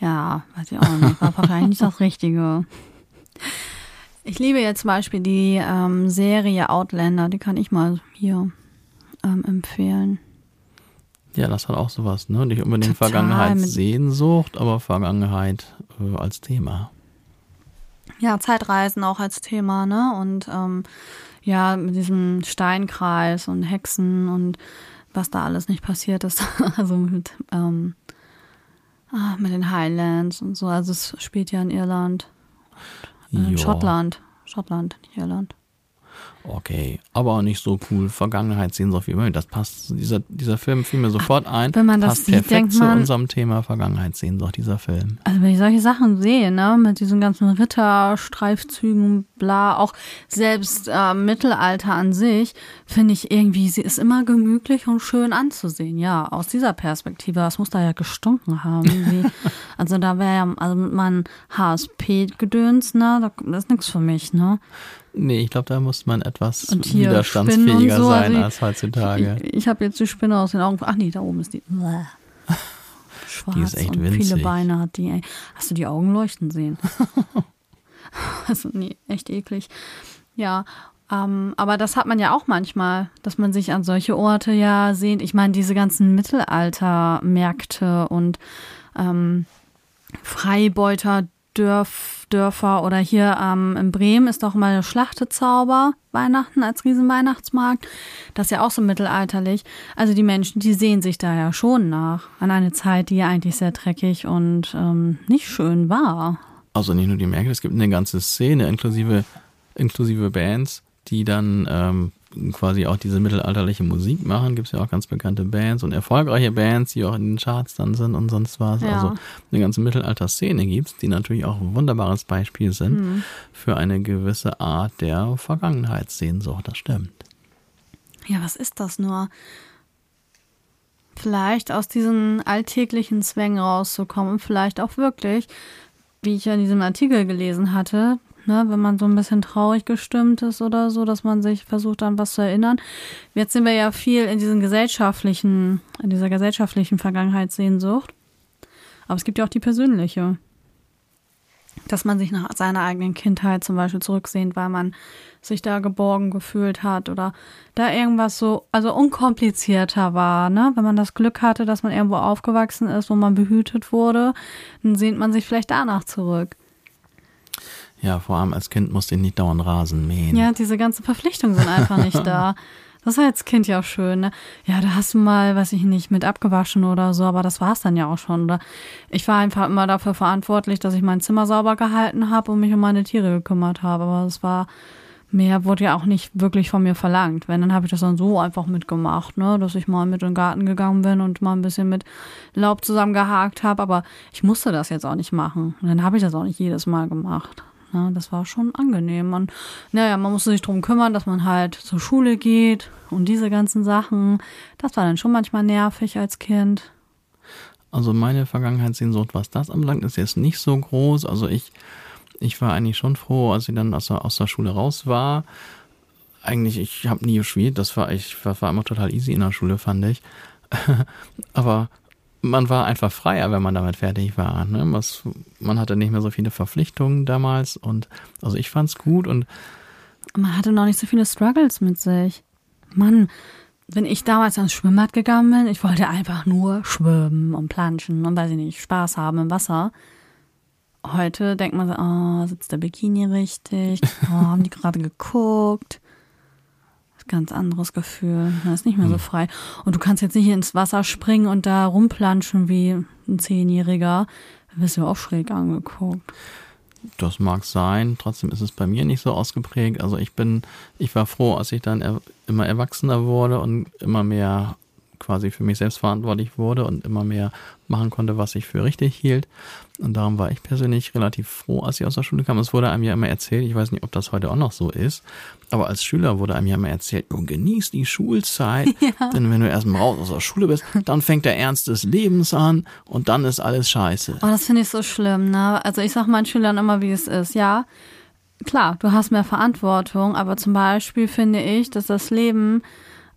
Ja, weiß ich auch nicht. War *laughs* wahrscheinlich nicht das Richtige. Ich liebe jetzt zum Beispiel die ähm, Serie Outlander, die kann ich mal hier ähm, empfehlen. Ja, das hat auch sowas, ne? Nicht unbedingt Total, Vergangenheitssehnsucht, aber Vergangenheit äh, als Thema. Ja, Zeitreisen auch als Thema, ne? Und ähm, ja, mit diesem Steinkreis und Hexen und was da alles nicht passiert ist. *laughs* also mit, ähm, ah, mit den Highlands und so. Also es spielt ja in Irland. Äh, in Ja, Schottland. Schottland, nicht Irland. Okay, aber auch nicht so cool. Vergangenheitssehnsucht wie immer. Das passt, dieser, dieser Film fiel mir sofort ein. wenn man das passt sieht, perfekt denkt zu man- unserem Thema Vergangenheitssehnsucht, dieser Film. Also wenn ich solche Sachen sehe, ne, mit diesen ganzen Ritterstreifzügen, bla, auch selbst äh, Mittelalter an sich, finde ich irgendwie, sie ist immer gemütlich und schön anzusehen. Ja, aus dieser Perspektive, das muss da ja gestunken haben. *laughs* Also da wäre ja, also mit meinem HSP-Gedöns, ne, da- das ist nichts für mich, ne. Nee, ich glaube, da muss man etwas Und hier widerstandsfähiger so, sein also als heutzutage. Ich, ich habe jetzt die Spinne aus den Augen. Ach nee, da oben ist die. *laughs* Bäh. Schwarz Die ist echt und winzig. viele Beine hat die. Ey. Hast du die Augen leuchten sehen? *laughs* *laughs* also nee, echt eklig. Ja, ähm, aber das hat man ja auch manchmal, dass man sich an solche Orte ja sehnt. Ich meine, diese ganzen Mittelaltermärkte und ähm, Freibeuterdörf, Dörfer oder hier ähm, in Bremen ist doch mal der Schlachtezauber Weihnachten als Riesenweihnachtsmarkt. Das ist ja auch so mittelalterlich. Also die Menschen, die sehen sich da ja schon nach an eine Zeit, die ja eigentlich sehr dreckig und ähm, nicht schön war. Also nicht nur die Märkte, es gibt eine ganze Szene inklusive, inklusive Bands, die dann ähm, quasi auch diese mittelalterliche Musik machen. Gibt es ja auch ganz bekannte Bands und erfolgreiche Bands, die auch in den Charts dann sind und sonst was. Ja. Also eine ganze Mittelalter-Szene gibt's, die natürlich auch ein wunderbares Beispiel sind Hm. für eine gewisse Art der Vergangenheitssehnsucht. Das stimmt. Ja, was ist das nur? Vielleicht aus diesen alltäglichen Zwängen rauszukommen vielleicht auch wirklich, wie ich ja in diesem Artikel gelesen hatte, ne, wenn man so ein bisschen traurig gestimmt ist oder so, dass man sich versucht an was zu erinnern. Jetzt sind wir ja viel in diesen gesellschaftlichen, in dieser gesellschaftlichen Vergangenheitssehnsucht. Aber es gibt ja auch die persönliche. Dass man sich nach seiner eigenen Kindheit zum Beispiel zurücksehnt, weil man sich da geborgen gefühlt hat oder da irgendwas so, also unkomplizierter war, ne? Wenn man das Glück hatte, dass man irgendwo aufgewachsen ist, wo man behütet wurde, dann sehnt man sich vielleicht danach zurück. Ja, vor allem als Kind musste ich nicht dauernd Rasen mähen. Ja, diese ganzen Verpflichtungen sind einfach nicht *laughs* da. Das war als Kind ja auch schön, ne? Ja, da hast du mal, weiß ich nicht, mit abgewaschen oder so, aber das war's dann ja auch schon. Oder ich war einfach immer dafür verantwortlich, dass ich mein Zimmer sauber gehalten habe und mich um meine Tiere gekümmert habe. Aber es war, mehr wurde ja auch nicht wirklich von mir verlangt. Wenn, dann habe ich das dann so einfach mitgemacht, ne? Dass ich mal mit in den Garten gegangen bin und mal ein bisschen mit Laub zusammengehakt habe. Aber ich musste das jetzt auch nicht machen. Und dann habe ich das auch nicht jedes Mal gemacht. Ja, das war schon angenehm. Und naja, man musste sich drum kümmern, dass man halt zur Schule geht und diese ganzen Sachen. Das war dann schon manchmal nervig als Kind. Also meine Vergangenheitssehnsucht, was das anbelangt, ist jetzt nicht so groß. Also ich, ich war eigentlich schon froh, als ich dann aus der, aus der Schule raus war. Eigentlich, ich habe nie gespielt. Das war ich war, war immer total easy in der Schule, fand ich. *laughs* Aber man war einfach freier, wenn man damit fertig war. Ne? Was, man hatte nicht mehr so viele Verpflichtungen damals und also ich fand's gut und man hatte noch nicht so viele Struggles mit sich. Mann, wenn ich damals ans Schwimmbad gegangen bin, ich wollte einfach nur schwimmen und planschen und weiß ich nicht, Spaß haben im Wasser. Heute denkt man so, oh, sitzt der Bikini richtig? Oh, haben die gerade geguckt? Ganz anderes Gefühl. Man ist nicht mehr so hm. frei. Und du kannst jetzt nicht ins Wasser springen und da rumplanschen wie ein Zehnjähriger. Da wirst du auch schräg angeguckt. Das mag sein, trotzdem ist es bei mir nicht so ausgeprägt. Also ich bin, ich war froh, als ich dann er, immer erwachsener wurde und immer mehr quasi für mich selbst verantwortlich wurde und immer mehr machen konnte, was ich für richtig hielt. Und darum war ich persönlich relativ froh, als ich aus der Schule kam. Es wurde einem ja immer erzählt, ich weiß nicht, ob das heute auch noch so ist, aber als Schüler wurde einem ja immer erzählt, du genießt die Schulzeit, *laughs* ja. denn wenn du erstmal raus aus der Schule bist, dann fängt der Ernst des Lebens an und dann ist alles scheiße. Oh, das finde ich so schlimm, ne? Also ich sage meinen Schülern immer, wie es ist. Ja, klar, du hast mehr Verantwortung, aber zum Beispiel finde ich, dass das Leben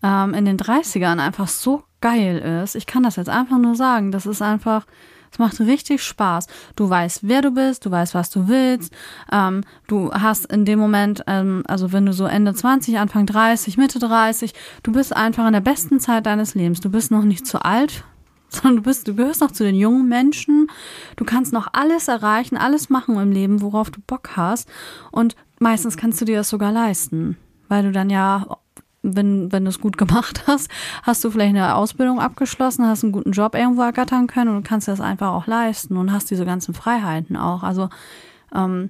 ähm, in den 30ern einfach so geil ist. Ich kann das jetzt einfach nur sagen. Das ist einfach, es macht richtig Spaß. Du weißt, wer du bist, du weißt, was du willst. Ähm, du hast in dem Moment, ähm, also wenn du so Ende 20, Anfang 30, Mitte 30, du bist einfach in der besten Zeit deines Lebens. Du bist noch nicht zu alt, *laughs* sondern du bist, du gehörst noch zu den jungen Menschen. Du kannst noch alles erreichen, alles machen im Leben, worauf du Bock hast. Und meistens kannst du dir das sogar leisten, weil du dann ja wenn, wenn du es gut *laughs* gemacht hast, hast du vielleicht eine Ausbildung abgeschlossen, hast einen guten Job irgendwo ergattern können und kannst das einfach auch leisten und hast diese ganzen Freiheiten auch. Also ähm,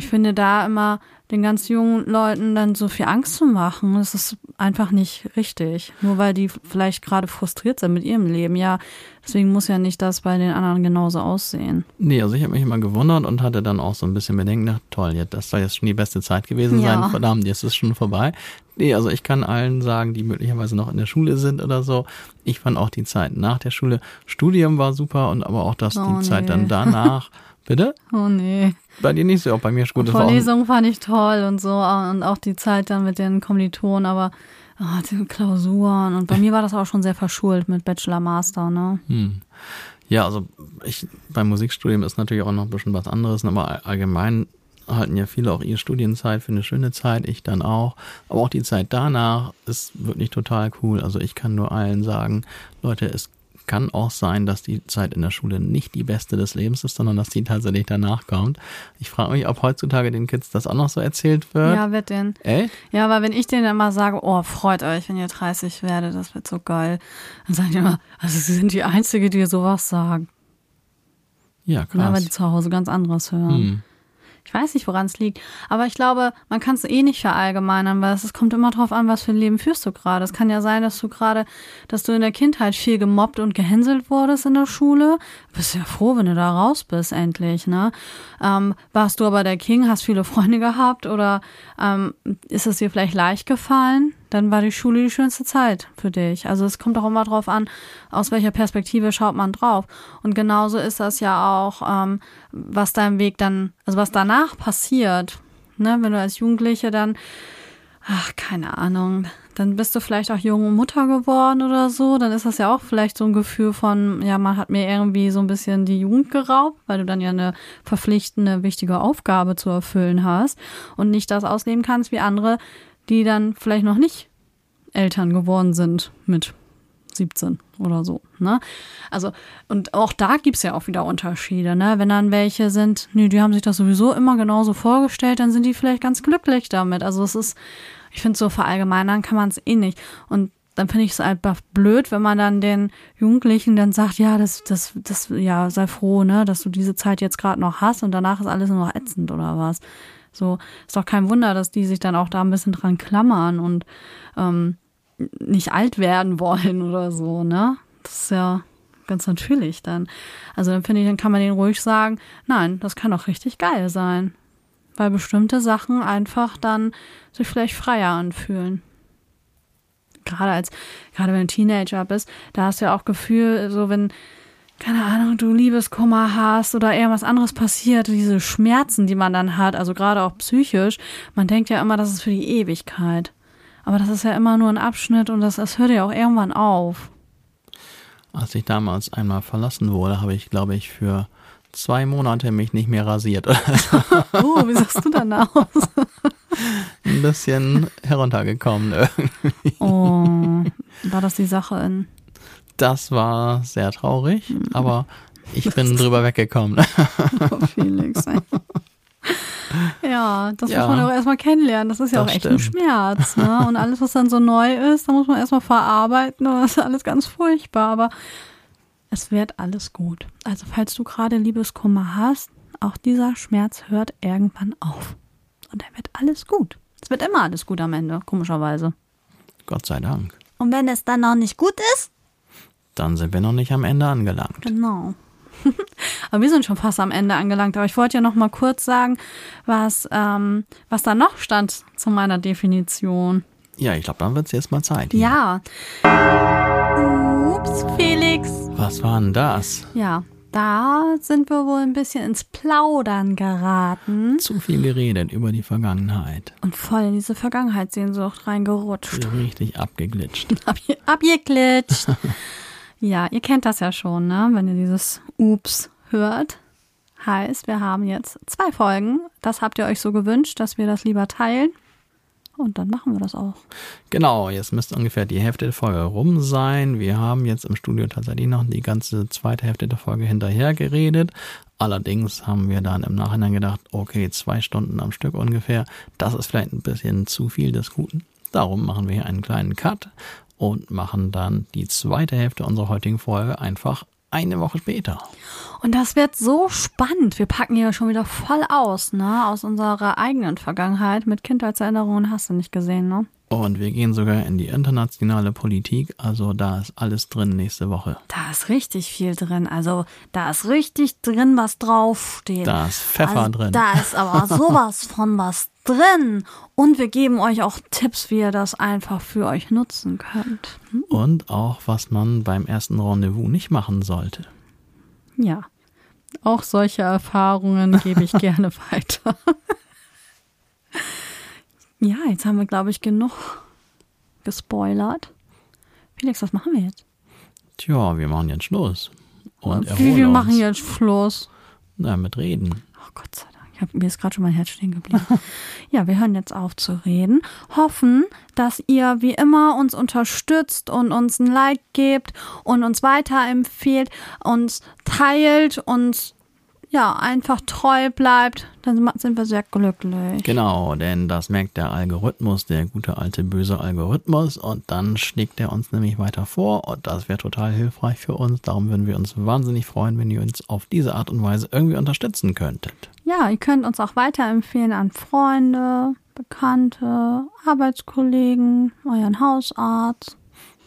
ich finde da immer den ganz jungen Leuten dann so viel Angst zu machen, das ist einfach nicht richtig. Nur weil die vielleicht gerade frustriert sind mit ihrem Leben. Ja, deswegen muss ja nicht das bei den anderen genauso aussehen. Nee, also ich habe mich immer gewundert und hatte dann auch so ein bisschen Bedenken, na toll, jetzt, das soll jetzt schon die beste Zeit gewesen ja. sein, verdammt, jetzt ist es schon vorbei. Nee, also ich kann allen sagen, die möglicherweise noch in der Schule sind oder so. Ich fand auch die Zeit nach der Schule. Studium war super und aber auch das oh, die nee. Zeit dann danach. *laughs* Bitte? Oh nee. Bei dir nicht so, auch bei mir gut. Vorlesungen fand ich toll und so und auch die Zeit dann mit den Kommilitonen, aber oh, die Klausuren und bei mir war das auch schon sehr verschult mit Bachelor, Master, ne? Hm. Ja, also ich beim Musikstudium ist natürlich auch noch ein bisschen was anderes, aber allgemein halten ja viele auch ihre Studienzeit für eine schöne Zeit, ich dann auch. Aber auch die Zeit danach ist wirklich total cool. Also ich kann nur allen sagen, Leute, es kann auch sein, dass die Zeit in der Schule nicht die beste des Lebens ist, sondern dass die tatsächlich danach kommt. Ich frage mich, ob heutzutage den Kids das auch noch so erzählt wird. Ja, wird denn. Ey? Ja, aber wenn ich denen immer sage, oh, freut euch, wenn ihr 30 werdet, das wird so geil, dann sagen die immer, also sie sind die Einzige, die sowas sagen. Ja, krass. Ja, weil die zu Hause ganz anderes hören. Hm. Ich weiß nicht, woran es liegt, aber ich glaube, man kann es eh nicht verallgemeinern, weil es, kommt immer darauf an, was für ein Leben führst du gerade. Es kann ja sein, dass du gerade, dass du in der Kindheit viel gemobbt und gehänselt wurdest in der Schule. Bist ja froh, wenn du da raus bist, endlich, ne? Ähm, warst du aber der King, hast viele Freunde gehabt oder ähm, ist es dir vielleicht leicht gefallen? Dann war die Schule die schönste Zeit für dich. Also es kommt auch immer drauf an, aus welcher Perspektive schaut man drauf. Und genauso ist das ja auch, ähm, was dein Weg dann, also was danach passiert. Ne? Wenn du als Jugendliche dann, ach, keine Ahnung, dann bist du vielleicht auch junge Mutter geworden oder so, dann ist das ja auch vielleicht so ein Gefühl von, ja, man hat mir irgendwie so ein bisschen die Jugend geraubt, weil du dann ja eine verpflichtende, wichtige Aufgabe zu erfüllen hast und nicht das ausleben kannst wie andere, die dann vielleicht noch nicht Eltern geworden sind mit 17 oder so. Ne? Also, und auch da gibt es ja auch wieder Unterschiede, ne? Wenn dann welche sind, nee, die haben sich das sowieso immer genauso vorgestellt, dann sind die vielleicht ganz glücklich damit. Also es ist, ich finde, so verallgemeinern kann man es eh nicht. Und dann finde ich es einfach blöd, wenn man dann den Jugendlichen dann sagt, ja, das, das, das, ja, sei froh, ne, dass du diese Zeit jetzt gerade noch hast und danach ist alles nur noch ätzend oder was. So ist doch kein Wunder, dass die sich dann auch da ein bisschen dran klammern und ähm, nicht alt werden *laughs* wollen oder so, ne? Das ist ja ganz natürlich dann. Also dann finde ich, dann kann man denen ruhig sagen, nein, das kann doch richtig geil sein. Weil bestimmte Sachen einfach dann sich vielleicht freier anfühlen. Gerade als, gerade wenn du Teenager bist, da hast du ja auch Gefühl, so wenn, keine Ahnung, du Liebeskummer hast oder irgendwas anderes passiert, diese Schmerzen, die man dann hat, also gerade auch psychisch, man denkt ja immer, das ist für die Ewigkeit. Aber das ist ja immer nur ein Abschnitt und das, das hört ja auch irgendwann auf. Als ich damals einmal verlassen wurde, habe ich, glaube ich, für zwei Monate mich nicht mehr rasiert. *laughs* Oh, wie sahst du dann aus? Ein bisschen heruntergekommen irgendwie. Oh, war das die Sache in. Das war sehr traurig, aber ich bin *laughs* drüber weggekommen. Oh, Felix. *laughs* Ja, das Ja. muss man auch erstmal kennenlernen. Das ist ja Das auch echt ein stimmt. Schmerz. Ne? *laughs* Und alles, was dann so neu ist, da muss man erstmal verarbeiten. Und das ist alles ganz furchtbar. Aber es wird alles gut. Also, falls du gerade Liebeskummer hast, auch dieser Schmerz hört irgendwann auf. Und dann wird alles gut. Es wird immer alles gut am Ende, komischerweise. Gott sei Dank. Und wenn es dann noch nicht gut ist, Dann sind wir noch nicht am Ende angelangt. Genau. *laughs* Aber wir sind schon fast am Ende angelangt. Aber ich wollte ja noch mal kurz sagen, was, ähm, was da noch stand zu meiner Definition. Ja, ich glaube, dann wird es jetzt mal Zeit. hier. Ja. Ups, Felix. Was war denn das? Ja, da sind wir wohl ein bisschen ins Plaudern geraten Zu viel geredet über die Vergangenheit. und voll in diese Vergangenheitssehnsucht reingerutscht. Richtig abgeglitscht. *laughs* Abge abgeglitscht. *laughs* ja, ihr kennt das ja schon, ne? wenn ihr dieses Ups hört. Heißt, wir haben jetzt zwei Folgen. Das habt ihr euch so gewünscht, dass wir das lieber teilen. Und dann machen wir das auch. Genau, jetzt müsste ungefähr die Hälfte der Folge rum sein. Wir haben jetzt im Studio tatsächlich noch die ganze zweite Hälfte der Folge hinterher geredet. Allerdings haben wir dann im Nachhinein gedacht, okay, zwei Stunden am Stück ungefähr, das ist vielleicht ein bisschen zu viel des Guten. Darum machen wir hier einen kleinen Cut und machen dann die zweite Hälfte unserer heutigen Folge einfach eine Woche später. Und das wird so spannend. Wir packen hier schon wieder voll aus, ne? Aus unserer eigenen Vergangenheit mit Kindheitserinnerungen hast du nicht gesehen, ne? Und wir gehen sogar in die internationale Politik, also da ist alles drin nächste Woche. Da ist richtig viel drin. Also da ist richtig drin, was draufsteht. Da ist Pfeffer also, drin. Da ist aber *laughs* sowas von was drin. Und wir geben euch auch Tipps, wie ihr das einfach für euch nutzen könnt. Hm? Und auch, was man beim ersten Rendezvous nicht machen sollte. Ja. Auch solche Erfahrungen gebe ich *laughs* gerne weiter. Ja, jetzt haben wir, glaube ich, genug gespoilert. Felix, was machen wir jetzt? Tja, wir machen jetzt Schluss. Und Wie wir uns. machen jetzt Schluss. Na, mit Reden. Oh Gott sei Dank. Hab, mir ist gerade schon mein Herz stehen geblieben. *laughs* ja, wir hören jetzt auf zu reden. Hoffen, dass ihr wie immer uns unterstützt und uns ein Like gebt und uns weiterempfehlt, uns teilt und ja, einfach treu bleibt. Dann sind wir sehr glücklich. Genau, denn das merkt der Algorithmus, der gute alte böse Algorithmus. Und dann schlägt er uns nämlich weiter vor. Und das wäre total hilfreich für uns. Darum würden wir uns wahnsinnig freuen, wenn ihr uns auf diese Art und Weise irgendwie unterstützen könntet. Ja, ihr könnt uns auch weiterempfehlen an Freunde, Bekannte, Arbeitskollegen, euren Hausarzt,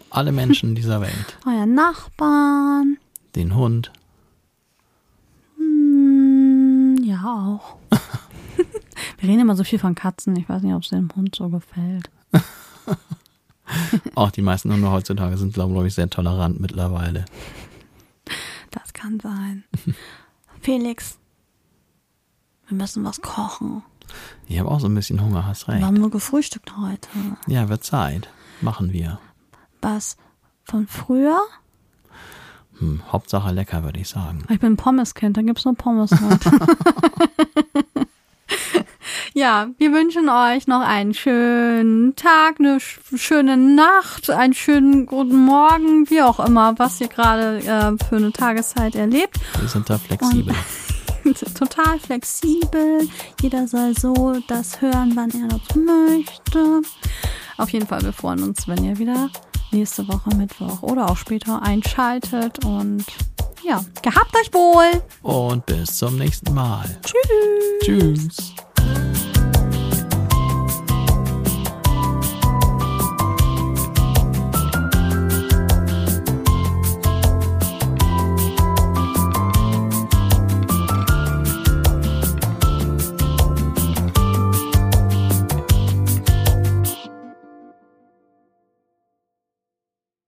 Alle Menschen dieser Welt. *laughs* euren Nachbarn. Den Hund. Hm, ja, auch. *laughs* Wir reden immer so viel von Katzen. Ich weiß nicht, ob es dem Hund so gefällt. *laughs* Auch die meisten Hunde heutzutage sind, glaube ich, sehr tolerant mittlerweile. Das kann sein. *laughs* Felix, wir müssen was kochen. Ich habe auch so ein bisschen Hunger, hast Wir recht. haben nur gefrühstückt heute. Ja, wird Zeit. Machen wir. Was von früher? Hm, Hauptsache lecker, würde ich sagen. Ich bin Pommeskind, da gibt's nur Pommes heute. *laughs* ja, wir wünschen euch noch einen schönen Tag, eine sch- schöne Nacht, einen schönen guten Morgen, wie auch immer, was ihr gerade äh, für eine Tageszeit erlebt. Wir sind da flexibel. Total flexibel. Jeder soll so das hören, wann er das möchte. Auf jeden Fall, wir freuen uns, wenn ihr wieder nächste Woche Mittwoch oder auch später einschaltet. Und ja, gehabt euch wohl. Und bis zum nächsten Mal. Tschüss. Tschüss.